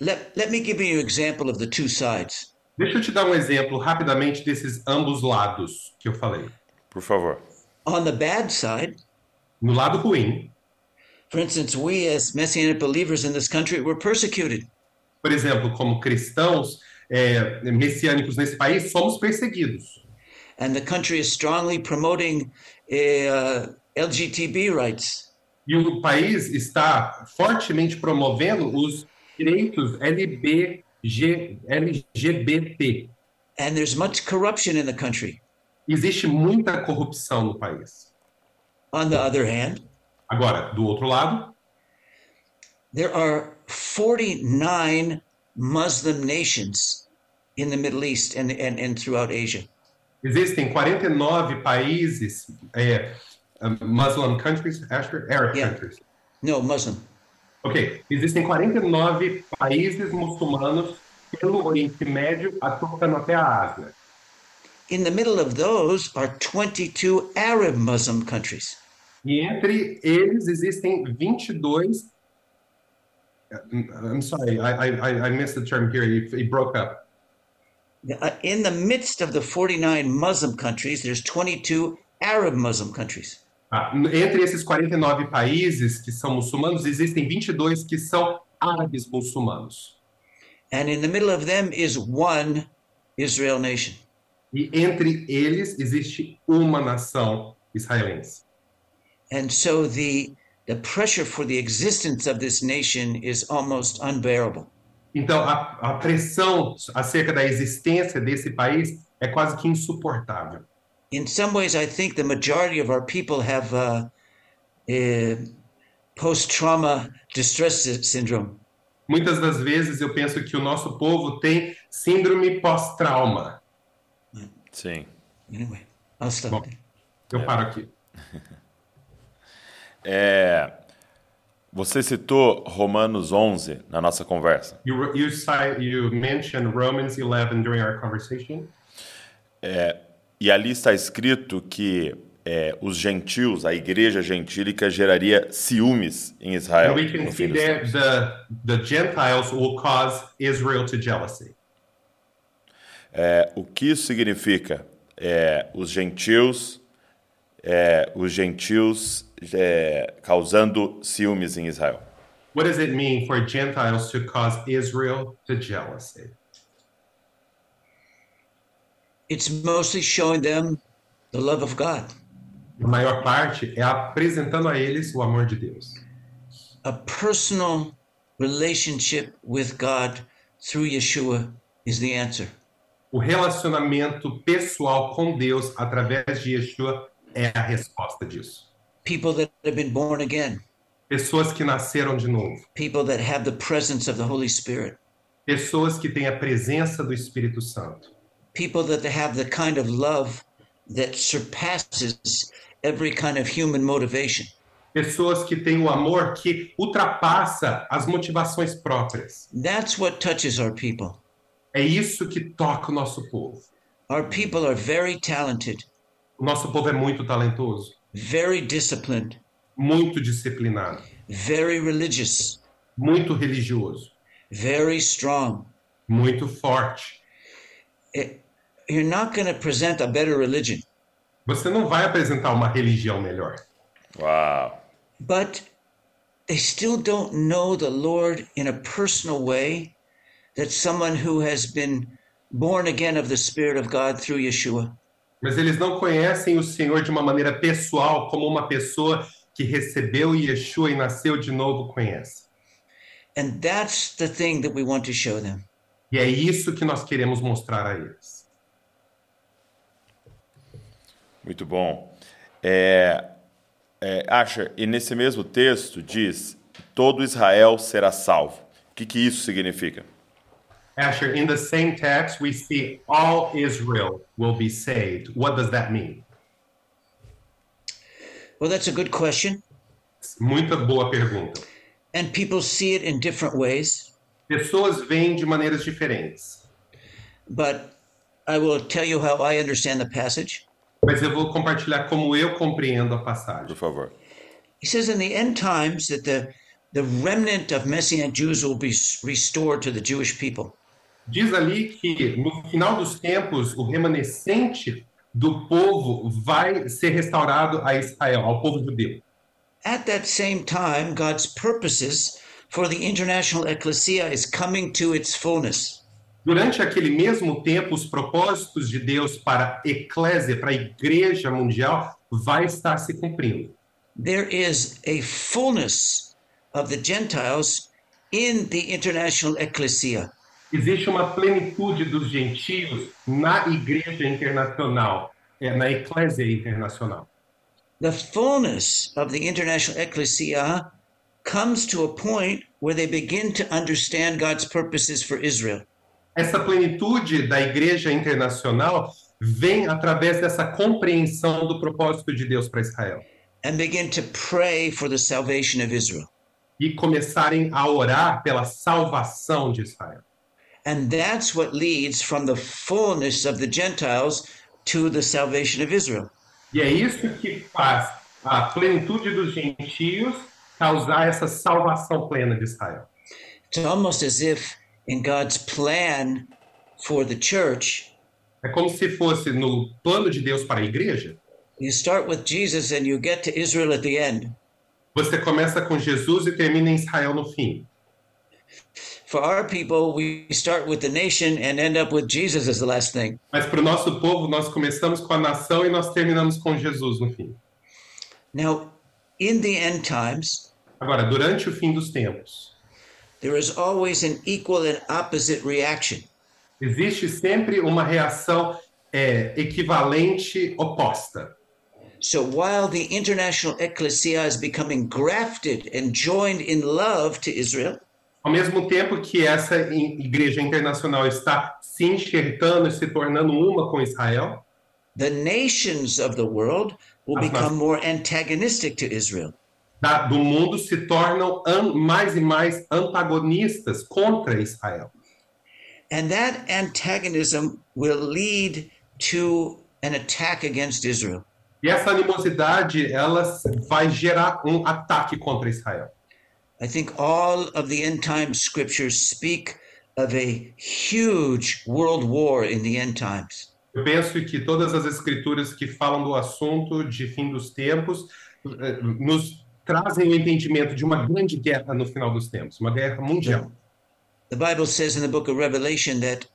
Let, let me give you an example of the two sides. Deixa eu te dar um exemplo rapidamente desses ambos lados que eu falei. Por favor. On the bad side, No lado ruim, for instance, we as Messianic believers in this country were persecuted. Por exemplo, como cristãos é, messiânicos nesse país, somos perseguidos. And the country is strongly promoting uh, LGTB rights. E o país está fortemente promovendo os direitos LBG, LGBT. And there's much corruption in the country. Existe muita corrupção no país. On the other hand, Agora, do outro lado, there are 49 Muslim nations in the Middle East and, and, and throughout Asia. existem 49 países, é, Muslim countries, Asher? Arab Yeah. countries. No, Muslim. Ok, existem 49 países muçulmanos pelo Oriente Médio, a tocando até a Ásia. In the middle of those are 22 Arab Muslim countries. E entre eles existem 22. I'm sorry, I, I, I missed the term here. It, broke up. Uh, In the midst of the 49 Muslim countries, there's 22 Arab Muslim countries. Ah, entre esses 49 países que são muçulmanos, existem 22 que são árabes muçulmanos. And in the middle of them is one Israel nation. E entre eles existe uma nação israelense. And so the, the pressure for the existence of this nation is almost unbearable. Então, a, a pressão acerca da existência desse país é quase que insuportável. In some ways, I think the majority of our people have uh, uh, post trauma distress sy- syndrome. Muitas das vezes eu penso que o nosso povo tem síndrome pós-trauma. Sim. Anyway, I'll stop Bom. there. Eu paro aqui. É, você citou Romanos 11 na nossa conversa. You, you, cite, you mentioned Romans 11 during our conversation. E ali está escrito que é, os gentios, a igreja gentílica, geraria ciúmes em Israel. And we can see that the, the Gentiles will cause Israel to jealousy. É, o que isso significa? É, os gentios, é, os gentios é, causando ciúmes em Israel. What does it mean for Gentiles to cause Israel to jealousy? it's mostly showing them the love of God. A maior parte é apresentando a eles o amor de Deus. A personal relationship with God through Yeshua is the answer. O relacionamento pessoal com Deus através de Yeshua é a resposta disso. People that have been born again, Pessoas que nasceram de novo, people that have the presence of the Holy Spirit, pessoas que têm a presença do Espírito Santo, people that have the kind of love that surpasses every kind of human motivation. pessoas que têm o amor que ultrapassa as motivações próprias. That's what touches our people. É isso que toca o nosso povo. Our people are very talented, O nosso povo é muito talentoso, very disciplined, muito disciplinado, very religious, muito religioso, very strong. muito forte. It- you're not going to present a better religion, Você não vai apresentar uma religião melhor, Uau. but they still don't know the Lord in a personal way that someone who has been born again of the Spirit of God through Yeshua. Mas eles não conhecem o Senhor de uma maneira pessoal, como uma pessoa que recebeu Yeshua e nasceu de novo conhece. And that's the thing that we want to show them. E é isso que nós queremos mostrar a eles. Muito bom. É, é, Asher, e nesse mesmo texto diz: todo Israel será salvo. O que, que isso significa? Asher, in the same text, we see all Israel will be saved. What does that mean? Well, that's a good question. Muita boa pergunta. And people see it in different ways. Pessoas veem de maneiras diferentes, But I will tell you how I understand the passage. mas eu vou compartilhar como eu compreendo a passagem. Por favor. He says in the end times that the, the remnant of Messianic Jews will be restored to the Jewish people. Diz ali que no final dos tempos, o remanescente do povo vai ser restaurado a Israel, ao povo judeu. At that same time, God's purposes for the international ecclesia is coming to its fullness. Durante aquele mesmo tempo, os propósitos de Deus para a eclésia, para a igreja mundial, vai estar se cumprindo. There is a fullness of the Gentiles in the international ecclesia. Existe uma plenitude dos gentios na igreja internacional, é, na eclésia internacional. The fullness of the international ecclesia comes to a point where they begin to understand God's purposes for Israel. Essa plenitude da igreja internacional vem através dessa compreensão do propósito de Deus para Israel and begin to pray for the salvation of Israel. e começarem a orar pela salvação de Israel. And that's what leads from the fullness of the Gentiles to the salvation of Israel. E é isso que faz a plenitude dos gentios causar essa salvação plena de Israel. It's almost as if in God's plan for the church, É como se fosse no plano de Deus para a igreja. you start with Jesus and you get to Israel at the end. Você começa com Jesus e termina em Israel no fim. For our people, we start with the nation and end up with Jesus as the last thing. Mas para o nosso povo, nós começamos com a nação e nós terminamos com Jesus no fim. Now, in the end times, Agora, durante o fim dos tempos, there is always an equal and opposite reaction. existe sempre uma reação é, equivalente oposta. So while the international ecclesia is becoming grafted and joined in love to Israel, Ao mesmo tempo que essa igreja internacional está se enxertando e se tornando uma com Israel, the nations of the world will As become more antagonistic to Israel. da- do mundo se tornam an- mais e mais antagonistas contra Israel. And that antagonism will lead to an attack against Israel. E essa animosidade, ela vai gerar um ataque contra Israel. I think all of the end times scriptures speak of a huge world war in the end times. Eu penso que todas as escrituras que falam do assunto de fim dos tempos eh, nos trazem o entendimento de uma grande guerra no final dos tempos, uma guerra mundial. The Bible says in the book of Revelation that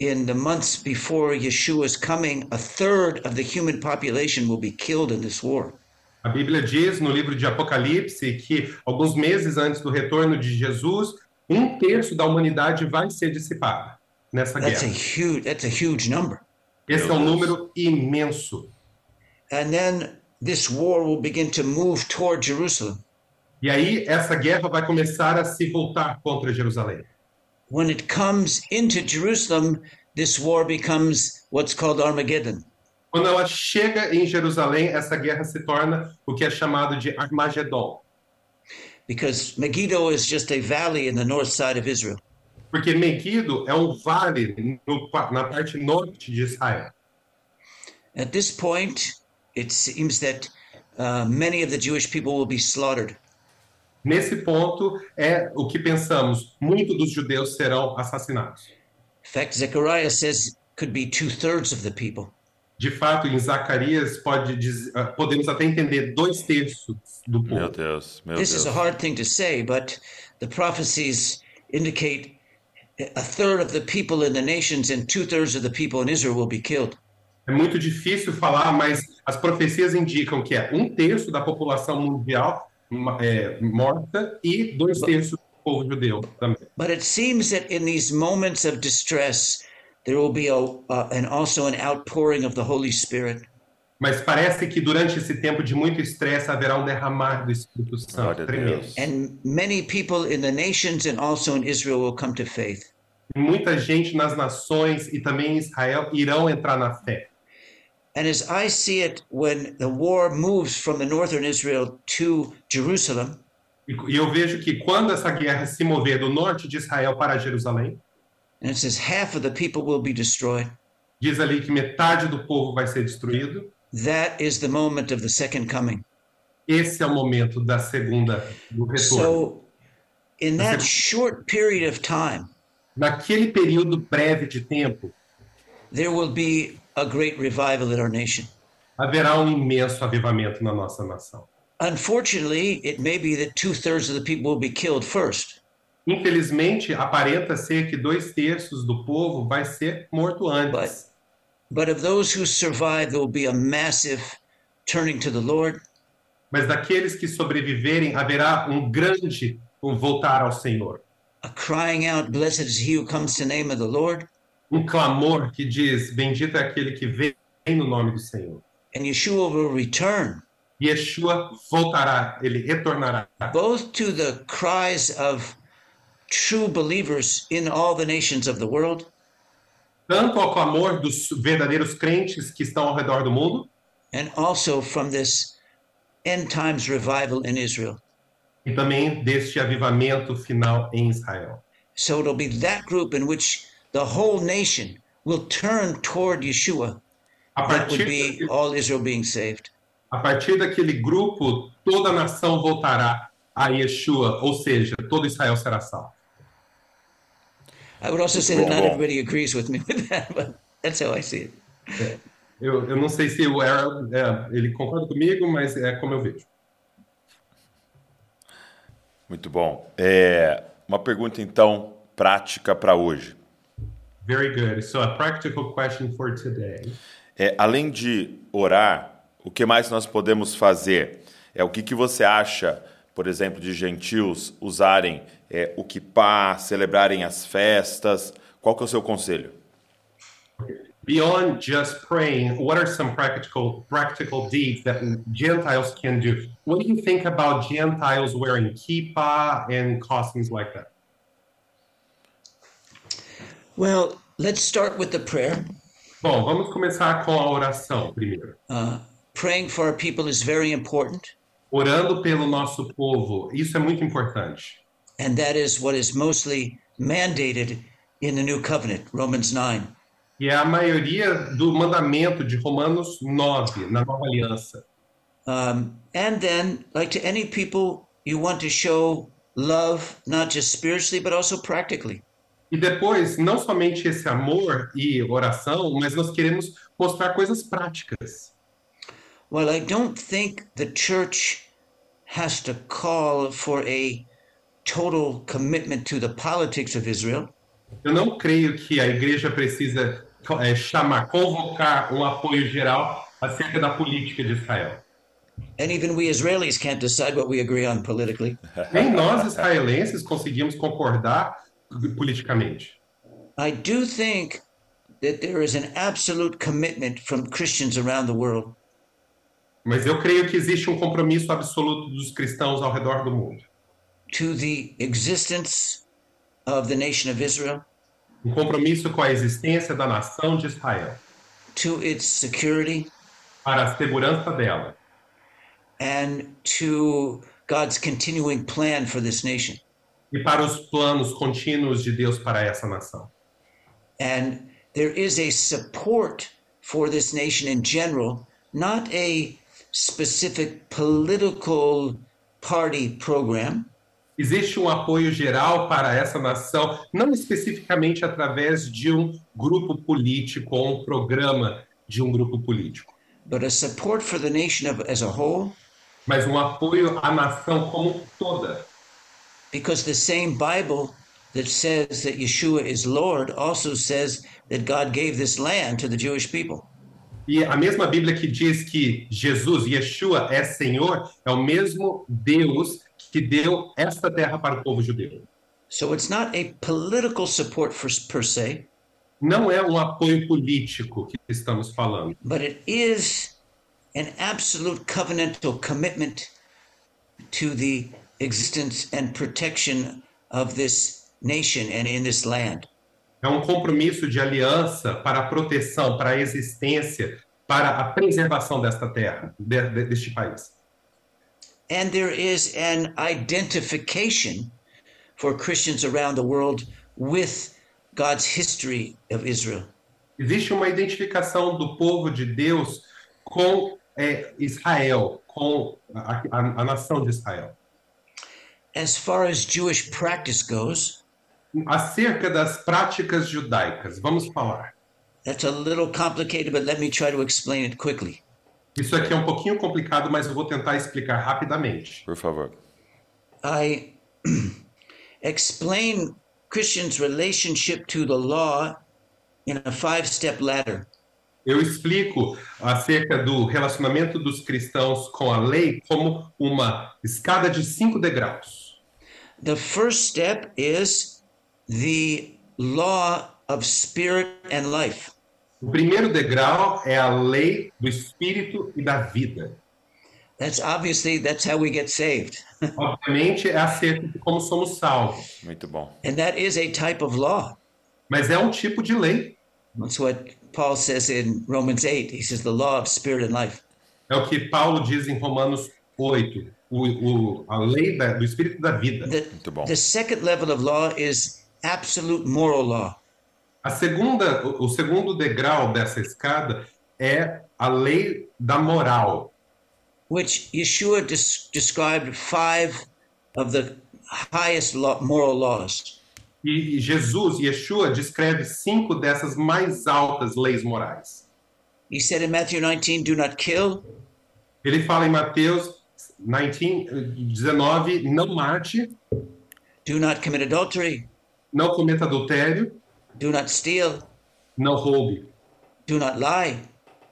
in the months before Yeshua's coming, a third of the human population will be killed in this war. A Bíblia diz no livro de Apocalipse que alguns meses antes do retorno de Jesus, um terço da humanidade vai ser dissipada nessa That's a guerra. huge that's a huge number. Esse é um número imenso. And then this war will begin to move toward Jerusalem. E aí essa guerra vai começar a se voltar contra Jerusalém. When it comes into Jerusalem, this war becomes what's called Armageddon. Quando ela chega em Jerusalém, essa guerra se torna o que é chamado de Armagedon. Because Megiddo is just a valley in the north side of Israel. Porque Megiddo é um vale no- na parte norte de Israel. At this point, it seems that uh, many of the Jewish people will be slaughtered. Nesse ponto é o que pensamos, muitos dos judeus serão assassinados. In fact, Zechariah says could be two thirds of the people. De fato, em Zacarias pode dizer, ah, podemos até entender dois terços do Meu povo. Deus, meu This Deus. is a hard thing to say, but the prophecies indicate a third of the people in the nations and two thirds of the people in Israel will be killed. É muito difícil falar, mas as profecias indicam que é um terço da população mundial é, morta e dois terços do povo judeu também. But it seems that in these moments of distress, there will be a, uh, and also an outpouring of the Holy Spirit. Mas parece que durante esse tempo de muito estresse haverá um derramar do Espírito Santo tremendo. Deus. And many people in the nations and also in Israel will come to faith. Muita gente nas nações e também em Israel irão entrar na fé. And as I see it, when the war moves from the northern Israel to Jerusalem, E e eu vejo que quando essa guerra se mover do norte de Israel para Jerusalém, and it says half of the people will be destroyed, diz ali que metade do povo vai ser destruído. that is the moment of the second coming. Esse é o momento da segunda do retorno. So, in that short period of time, Naquele período breve de tempo, there will be a great revival in our nation. haverá um imenso avivamento na nossa nação. Unfortunately, it may be that two thirds of the people will be killed first. Infelizmente, aparenta ser que dois terços do povo vai ser morto antes. But of those who survive, there will be a massive turning to the Lord, Mas daqueles que sobreviverem, haverá um grande um voltar ao Senhor. a crying out, Blessed is he who comes in the name of the Lord. Um clamor que diz: Bendito é aquele que vem no nome do Senhor. And Yeshua will return Yeshua voltará, ele retornará. both to the cries of true believers in all the nations of the world, Tanto ao clamor dos verdadeiros crentes que estão ao redor do mundo, and also from this end times revival in Israel. e também deste avivamento final em Israel. So it'll be that group in which the whole nation will turn toward Yeshua. A That would be daquele, all Israel being saved. a partir daquele grupo, toda a nação voltará a Yeshua, ou seja, todo Israel será salvo. I would also say that not everybody agrees with me with that, but that's how I see it. Eu, eu não sei se o Aaron, é, ele concorda comigo, mas é como eu vejo. Muito bom. É, uma pergunta, então, prática para hoje. Very good. So a practical question for today. É, além de orar, o que mais nós podemos fazer? É o que, que você acha, por exemplo, de gentios usarem é, o kippah, celebrarem as festas? Qual que é o seu conselho? Beyond just praying, what are some practical practical deeds that Gentiles can do? What do you think about Gentiles wearing kippah and costumes like that? Well, let's start with the prayer. Bom, vamos começar com a oração primeiro. Uh, praying for our people is very important, Orando pelo nosso povo, isso é muito importante. And that is what is mostly mandated in the new covenant, Romans 9. E é a maioria do mandamento de Romanos 9, na nova aliança. Um, and then, like to any people, you want to show love, not just spiritually, but also practically. E depois, não somente esse amor e oração, mas nós queremos mostrar coisas práticas. Well, I don't think the church has to call for a total commitment to the politics of Israel. Eu não creio que a igreja precisa é, chamar, convocar um apoio geral acerca da política de Israel. And even we Israelis can't decide what we agree on politically. Nem nós israelenses conseguimos concordar politicamente. I do think that there is an absolute commitment from Christians around the world Mas eu creio que existe um compromisso absoluto dos cristãos ao redor do mundo. To the existence of the nation of Israel, Um compromisso com a existência da nação de Israel, to its security, para a segurança dela and to God's continuing plan for this nation. e para os planos contínuos de Deus para essa nação. And there is a support for this nation in general, not a specific political party program, Existe um apoio geral para essa nação, não especificamente através de um grupo político ou um programa de um grupo político, but a support for the nation as a whole, mas um apoio à nação como toda. because the same Bible that says that Yeshua is Lord also says that God gave this land to the Jewish people. E a mesma Bíblia que diz que Jesus, Yeshua, é Senhor, é o mesmo Deus que deu esta terra para o povo judeu. So it's not a political support for, per se, Não é um apoio político que estamos falando, but it is an absolute covenantal commitment to the existence and protection of this nation and in this land. é um compromisso de aliança para a proteção, para a existência, para a preservação desta terra, de- de- deste país. And there is an identification for Christians around the world with God's history of Israel. Existe uma identificação do povo de Deus com é, Israel, com a, a- a nação de Israel. As far as Jewish practice goes, Acerca das práticas judaicas, vamos falar. that's a little complicated, but let me try to explain it quickly. Isso aqui é um pouquinho complicado, mas eu vou tentar explicar rapidamente. Por favor. I explain Christians' relationship to the law in a five step ladder. Eu explico acerca do relacionamento dos cristãos com a lei como uma escada de cinco degraus. The first step is the law of spirit and life. O primeiro degrau é a lei do espírito e da vida. That's obviously that's how we get saved. Obviamente é acerca de como somos salvos, Muito bom. And that is a type of law. mas é um tipo de lei. That's what Paul says in Romans 8. He says the law of spirit and life. É o que Paulo diz em Romanos 8, o, o, a lei da- do espírito e da vida. The, Muito bom. the second level of law is absolute moral law. A segunda, o segundo degrau dessa escada é a lei da moral, which Yeshua des- described five of the highest moral laws. E Jesus, Yeshua, descreve cinco dessas mais altas leis morais. He said in Matthew 19, Do not kill, Ele fala em Mateus 19, 19, não mate, do not commit adultery, não cometa adultério, do not steal, não roube, do not lie,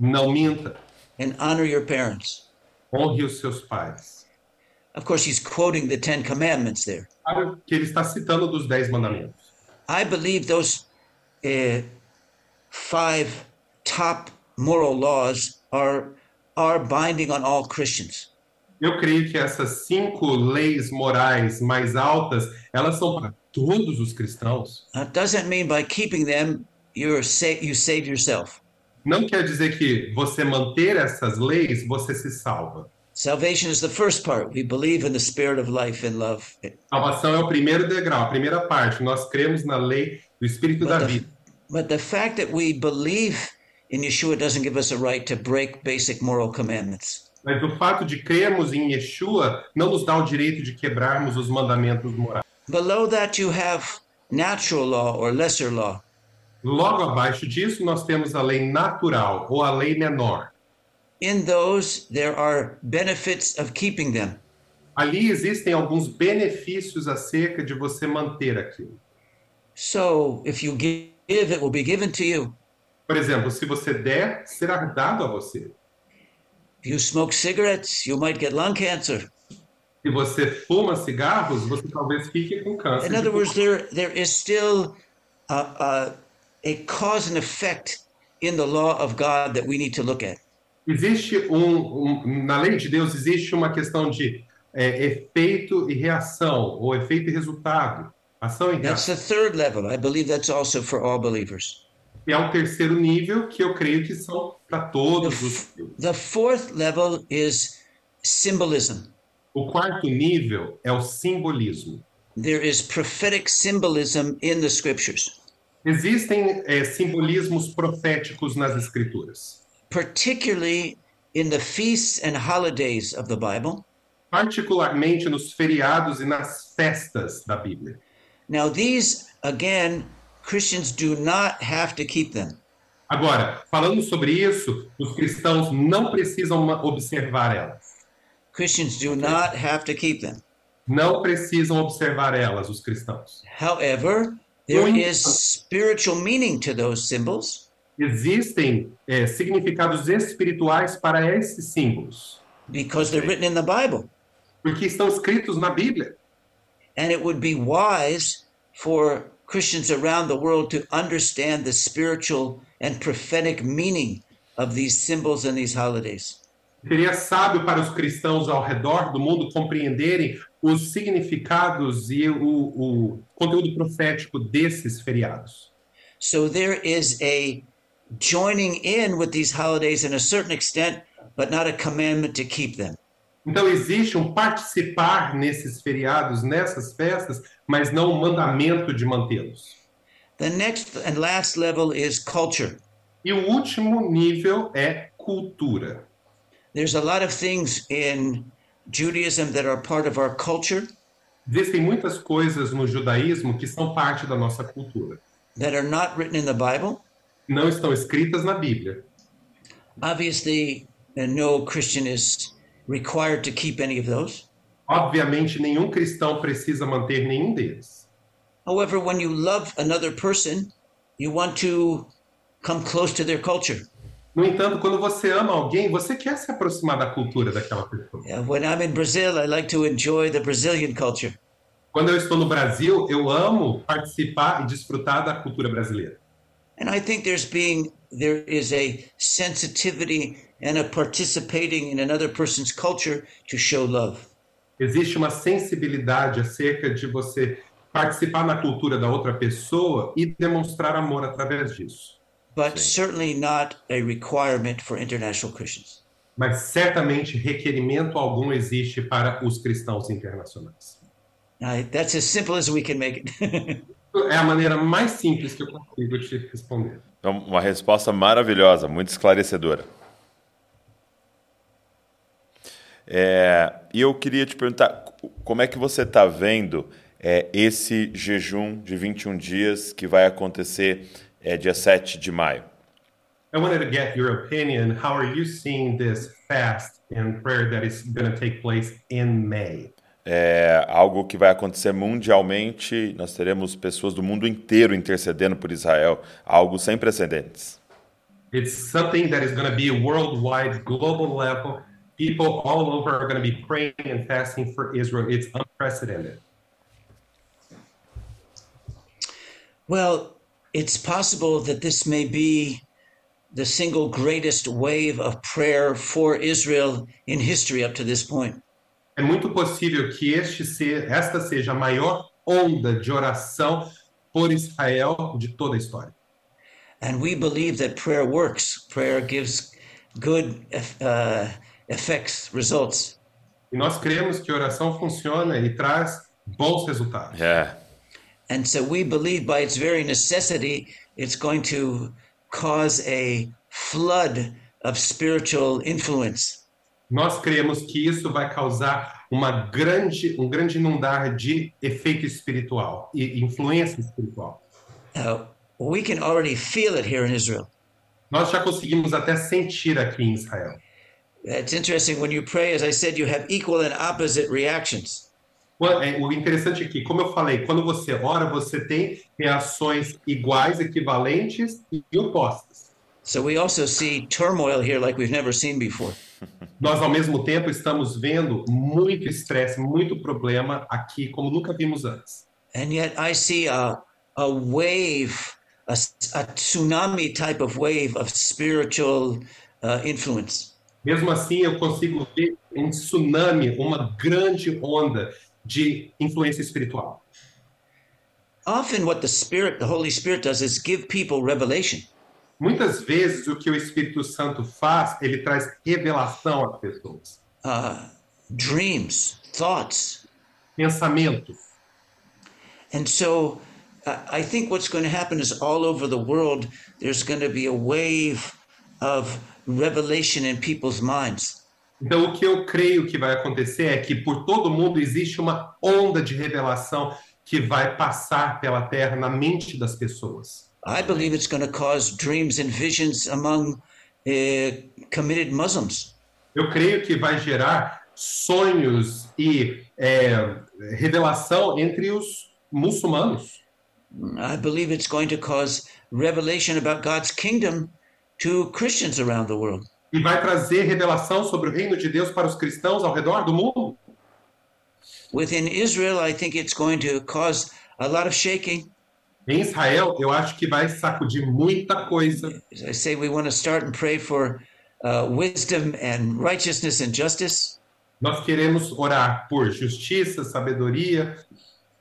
não minta, and honor your parents. honre os seus pais. Of course, he's quoting the Ten Commandments there. Claro que ele está citando dos dez mandamentos. I believe those uh, five top moral laws are, are binding on all Christians. Eu creio que essas cinco leis morais mais altas, elas são todos os cristãos. That doesn't mean by keeping them you're sa- you save yourself. Não quer dizer que você manter essas leis, você se salva. Salvation is the first part. We believe in the spirit of life and love. Salvação é o primeiro degrau, a primeira parte. Nós cremos na lei do Espírito da But the, vida. but the fact that we believe in Yeshua doesn't give us a right to break basic moral commandments. Mas o fato de crermos em Yeshua não nos dá o direito de quebrarmos os mandamentos morais. Below that, you have natural law or lesser law. Logo abaixo disso, nós temos a lei natural ou a lei menor. In those, there are benefits of keeping them. Ali existem alguns benefícios acerca de você manter aquilo. So if you give, it will be given to you. Por exemplo, se você der, será dado a você. If you smoke cigarettes, you might get lung cancer. Se você fuma cigarros, você talvez fique com câncer. In other words, there there is still a, a, a cause and effect in the law of God that we need to look at. Existe um, um- na lei de Deus existe uma questão de é, efeito e reação, ou efeito e resultado, ação e That's reação. the third level. I believe that's also for all believers. E é um terceiro nível que eu creio que são para todos os. The fourth level is symbolism. O quarto nível é o simbolismo. There is prophetic symbolism in the scriptures, Existem é, simbolismos proféticos nas escrituras, particularly in the feasts and holidays of the Bible. particularmente nos feriados e nas festas da Bíblia. Now, these, again, Christians do not have to keep them. Agora, falando sobre isso, os cristãos não precisam observar elas. Christians do not have to keep them. Não precisam observar elas, os cristãos. However, there is spiritual meaning to those symbols Existem é, significados espirituais para esses símbolos, because they're written in the Bible. porque estão escritos na Bíblia. And it would be wise for Christians around the world to understand the spiritual and prophetic meaning of these symbols and these holidays. Seria sábio para os cristãos ao redor do mundo compreenderem os significados e o, o conteúdo profético desses feriados. So there is a joining in with these holidays in a certain extent, but not a commandment to keep them. Então existe um participar nesses feriados, nessas festas, mas não um mandamento de mantê-los. The next and last level is culture. E o último nível é cultura. There's a lot of things in Judaism that are part of our culture Existem muitas coisas no judaísmo que são parte da nossa cultura. that are not written in the Bible. Não estão escritas na Bíblia. Obviously, uh, no Christian is required to keep any of those. Obviamente, nenhum cristão precisa manter nenhum deles. However, when you love another person, you want to come close to their culture. No entanto, quando você ama alguém, você quer se aproximar da cultura daquela pessoa. Uh, when I'm in Brazil, I like to enjoy the Brazilian culture. Quando eu estou no Brasil, eu amo participar e desfrutar da cultura brasileira. And I think there's being there is a sensitivity and a participating in another person's culture to show love. Existe uma sensibilidade acerca de você participar na cultura da outra pessoa e demonstrar amor através disso. But certainly not a requirement for international Christians. Mas certamente requerimento algum existe para os cristãos internacionais. Now, that's as simple as we can make it. É a maneira mais simples que eu consigo te responder. Então, uma resposta maravilhosa, muito esclarecedora. É, e eu queria te perguntar, como é que você está vendo é, esse jejum de 21 dias que vai acontecer é, dia 7 de maio? I wanted to get your opinion. How are you seeing this fast and prayer that is going to take place in May? É algo que vai acontecer mundialmente, nós teremos pessoas do mundo inteiro intercedendo por Israel, algo sem precedentes. It's something that is going to be a worldwide, global level. People all over are going to be praying and fasting for Israel. It's unprecedented. well, it's possible that this may be the single greatest wave of prayer for Israel in history up to this point. É muito possível que este se, esta seja a maior onda de oração por Israel de toda a história. And we believe that prayer works. Prayer gives good uh, effects, results. E nós cremos que oração funciona e traz bons resultados. É, And so we believe by its very necessity, it's going to cause a flood of spiritual influence. Nós cremos que isso vai causar uma grande, um grande inundar de efeito espiritual e influência espiritual. Uh, we can already feel it here in Israel. Nós já conseguimos até sentir aqui em Israel. It's interesting when you pray, as I said, you have equal and opposite reactions. É, O interessante aqui, como eu falei, quando você ora, você tem reações iguais, equivalentes e opostas. So we also see turmoil here like we've never seen before. Nós, ao mesmo tempo, estamos vendo muito estresse, muito problema aqui, como nunca vimos antes. And yet I see a, a wave, a, a tsunami type of wave of spiritual uh, influence. Mesmo assim, eu consigo ver um tsunami, uma grande onda de influência espiritual. Often, what the Spirit, the Holy Spirit, does is give people revelation. Muitas vezes, o que o Espírito Santo faz, ele traz revelação às pessoas. uh, dreams, thoughts. Pensamento. And so uh, I think what's going to happen is all over the world, there's going to be a wave of revelation in people's minds. Então, o que eu creio que vai acontecer é que por todo mundo existe uma onda de revelação que vai passar pela terra na mente das pessoas. I believe it's going to cause dreams and visions among uh, committed Muslims. Eu creio que vai gerar sonhos e é, revelação entre os muçulmanos. I believe it's going to cause revelation about God's kingdom to Christians around the world. E vai trazer revelação sobre o reino de Deus para os cristãos ao redor do mundo. Within Israel, I think it's going to cause a lot of shaking. Em Israel, eu acho que vai sacudir muita coisa. As I say, we want to start and pray for uh, wisdom and righteousness and justice. Nós queremos orar por justiça, sabedoria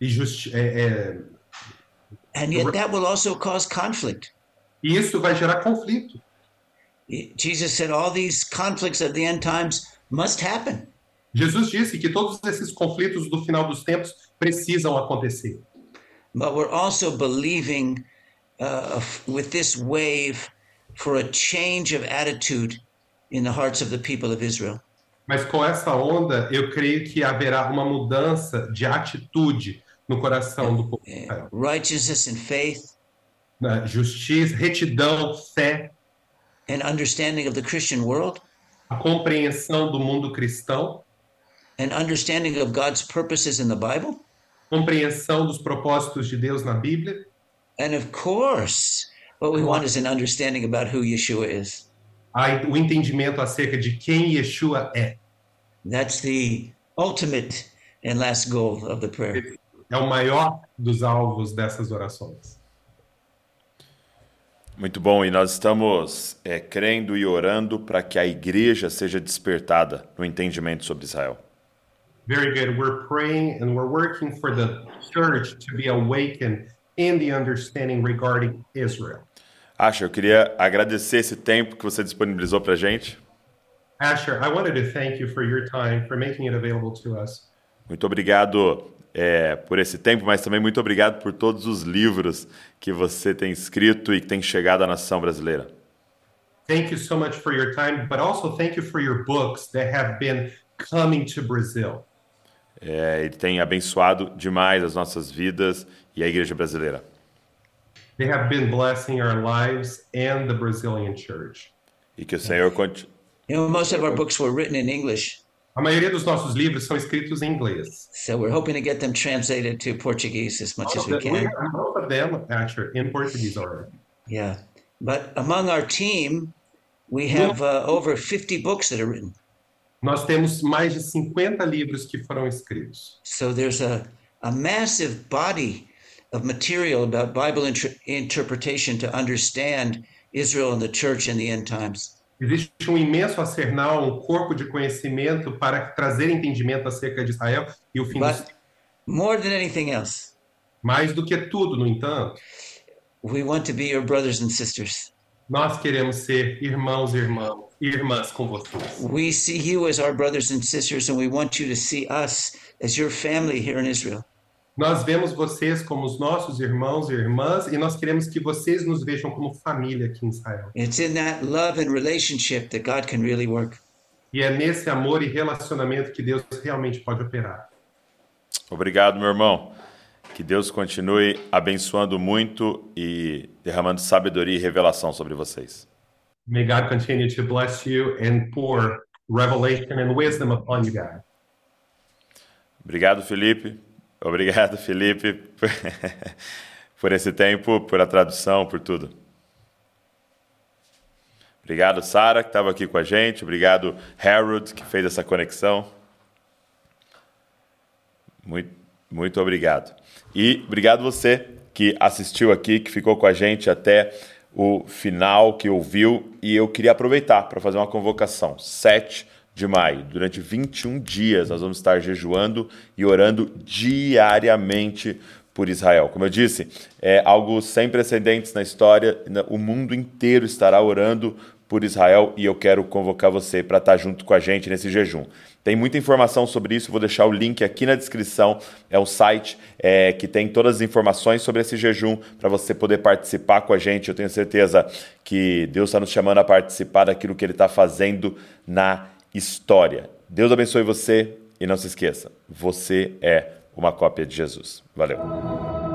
e justi é, é, And yet that will also cause conflict. e isso vai gerar conflito. Jesus said all these conflicts of the end times must happen. Jesus disse que todos esses conflitos do final dos tempos precisam acontecer. But we're also believing uh, with this wave for a change of attitude in the hearts of the people of Israel. Mas com essa onda, eu creio que haverá uma mudança de atitude no coração do povo Israel. righteousness and faith Na Justiça, retidão, fé, and understanding of the Christian world a compreensão do mundo cristão, and understanding of God's purposes in the Bible. compreensão dos propósitos de Deus na Bíblia. And of course, what we want is an understanding about who Yeshua is. Aí, o entendimento acerca de quem Yeshua é. That's the ultimate and last goal of the prayer. É o maior dos alvos dessas orações. Muito bom, e nós estamos é, crendo e orando para que a igreja seja despertada no entendimento sobre Israel. Very good. We're praying and we're working for the church to be awakened in the understanding regarding Israel. Asha, eu queria agradecer esse tempo que você disponibilizou para a gente. Asher, I wanted to thank you for your time, for making it available to us. Muito obrigado é, por esse tempo, mas também muito obrigado por todos os livros que você tem escrito e que tem chegado à nação brasileira. Thank you so much for your time, but also thank you for your books that have been coming to Brazil. É, ele tem abençoado demais as nossas vidas e a igreja brasileira. They have been blessing our lives and the Brazilian church. E que o Senhor continue. You know, most of our books were written in English, A maioria dos nossos livros são escritos em inglês. so we're hoping to get them translated to Portuguese as much as we can. of them, Asher, in Portuguese already. Yeah. But among our team, we have uh, over 50 books that are written. Nós temos mais de 50 livros que foram escritos. So there's a, a massive body of material about Bible inter- interpretation to understand Israel and the church in the end times. Existe um imenso arsenal, um corpo de conhecimento para trazer entendimento acerca de Israel e o fim But more than anything else, Mais do que tudo, no entanto, we want to be your brothers and sisters. nós queremos ser irmãos e irmãs, irmãs com vocês. We see you as our brothers and sisters, and we want you to see us as your family here in Israel. Nós vemos vocês como os nossos irmãos e irmãs e nós queremos que vocês nos vejam como família aqui em Israel. It's in that love and relationship that God can really work. E é nesse amor e relacionamento que Deus realmente pode operar. Obrigado, meu irmão. Que Deus continue abençoando muito e derramando sabedoria e revelação sobre vocês. May God continue to bless you and pour revelation and wisdom upon you guys. Obrigado, Felipe. Obrigado, Felipe, por esse tempo, por a tradução, por tudo. Obrigado, Sara, que estava aqui com a gente. Obrigado, Harold, que fez essa conexão. Muito, muito obrigado. E obrigado você que assistiu aqui, que ficou com a gente até o final, que ouviu. E eu queria aproveitar para fazer uma convocação. 7 de maio, durante 21 dias, nós vamos estar jejuando e orando diariamente por Israel. Como eu disse, é algo sem precedentes na história. O mundo inteiro estará orando por Israel e eu quero convocar você para estar junto com a gente nesse jejum. Tem muita informação sobre isso, vou deixar o link aqui na descrição. É um site é, que tem todas as informações sobre esse jejum para você poder participar com a gente. Eu tenho certeza que Deus está nos chamando a participar daquilo que Ele está fazendo na história. Deus abençoe você e não se esqueça, você é uma cópia de Jesus. Valeu.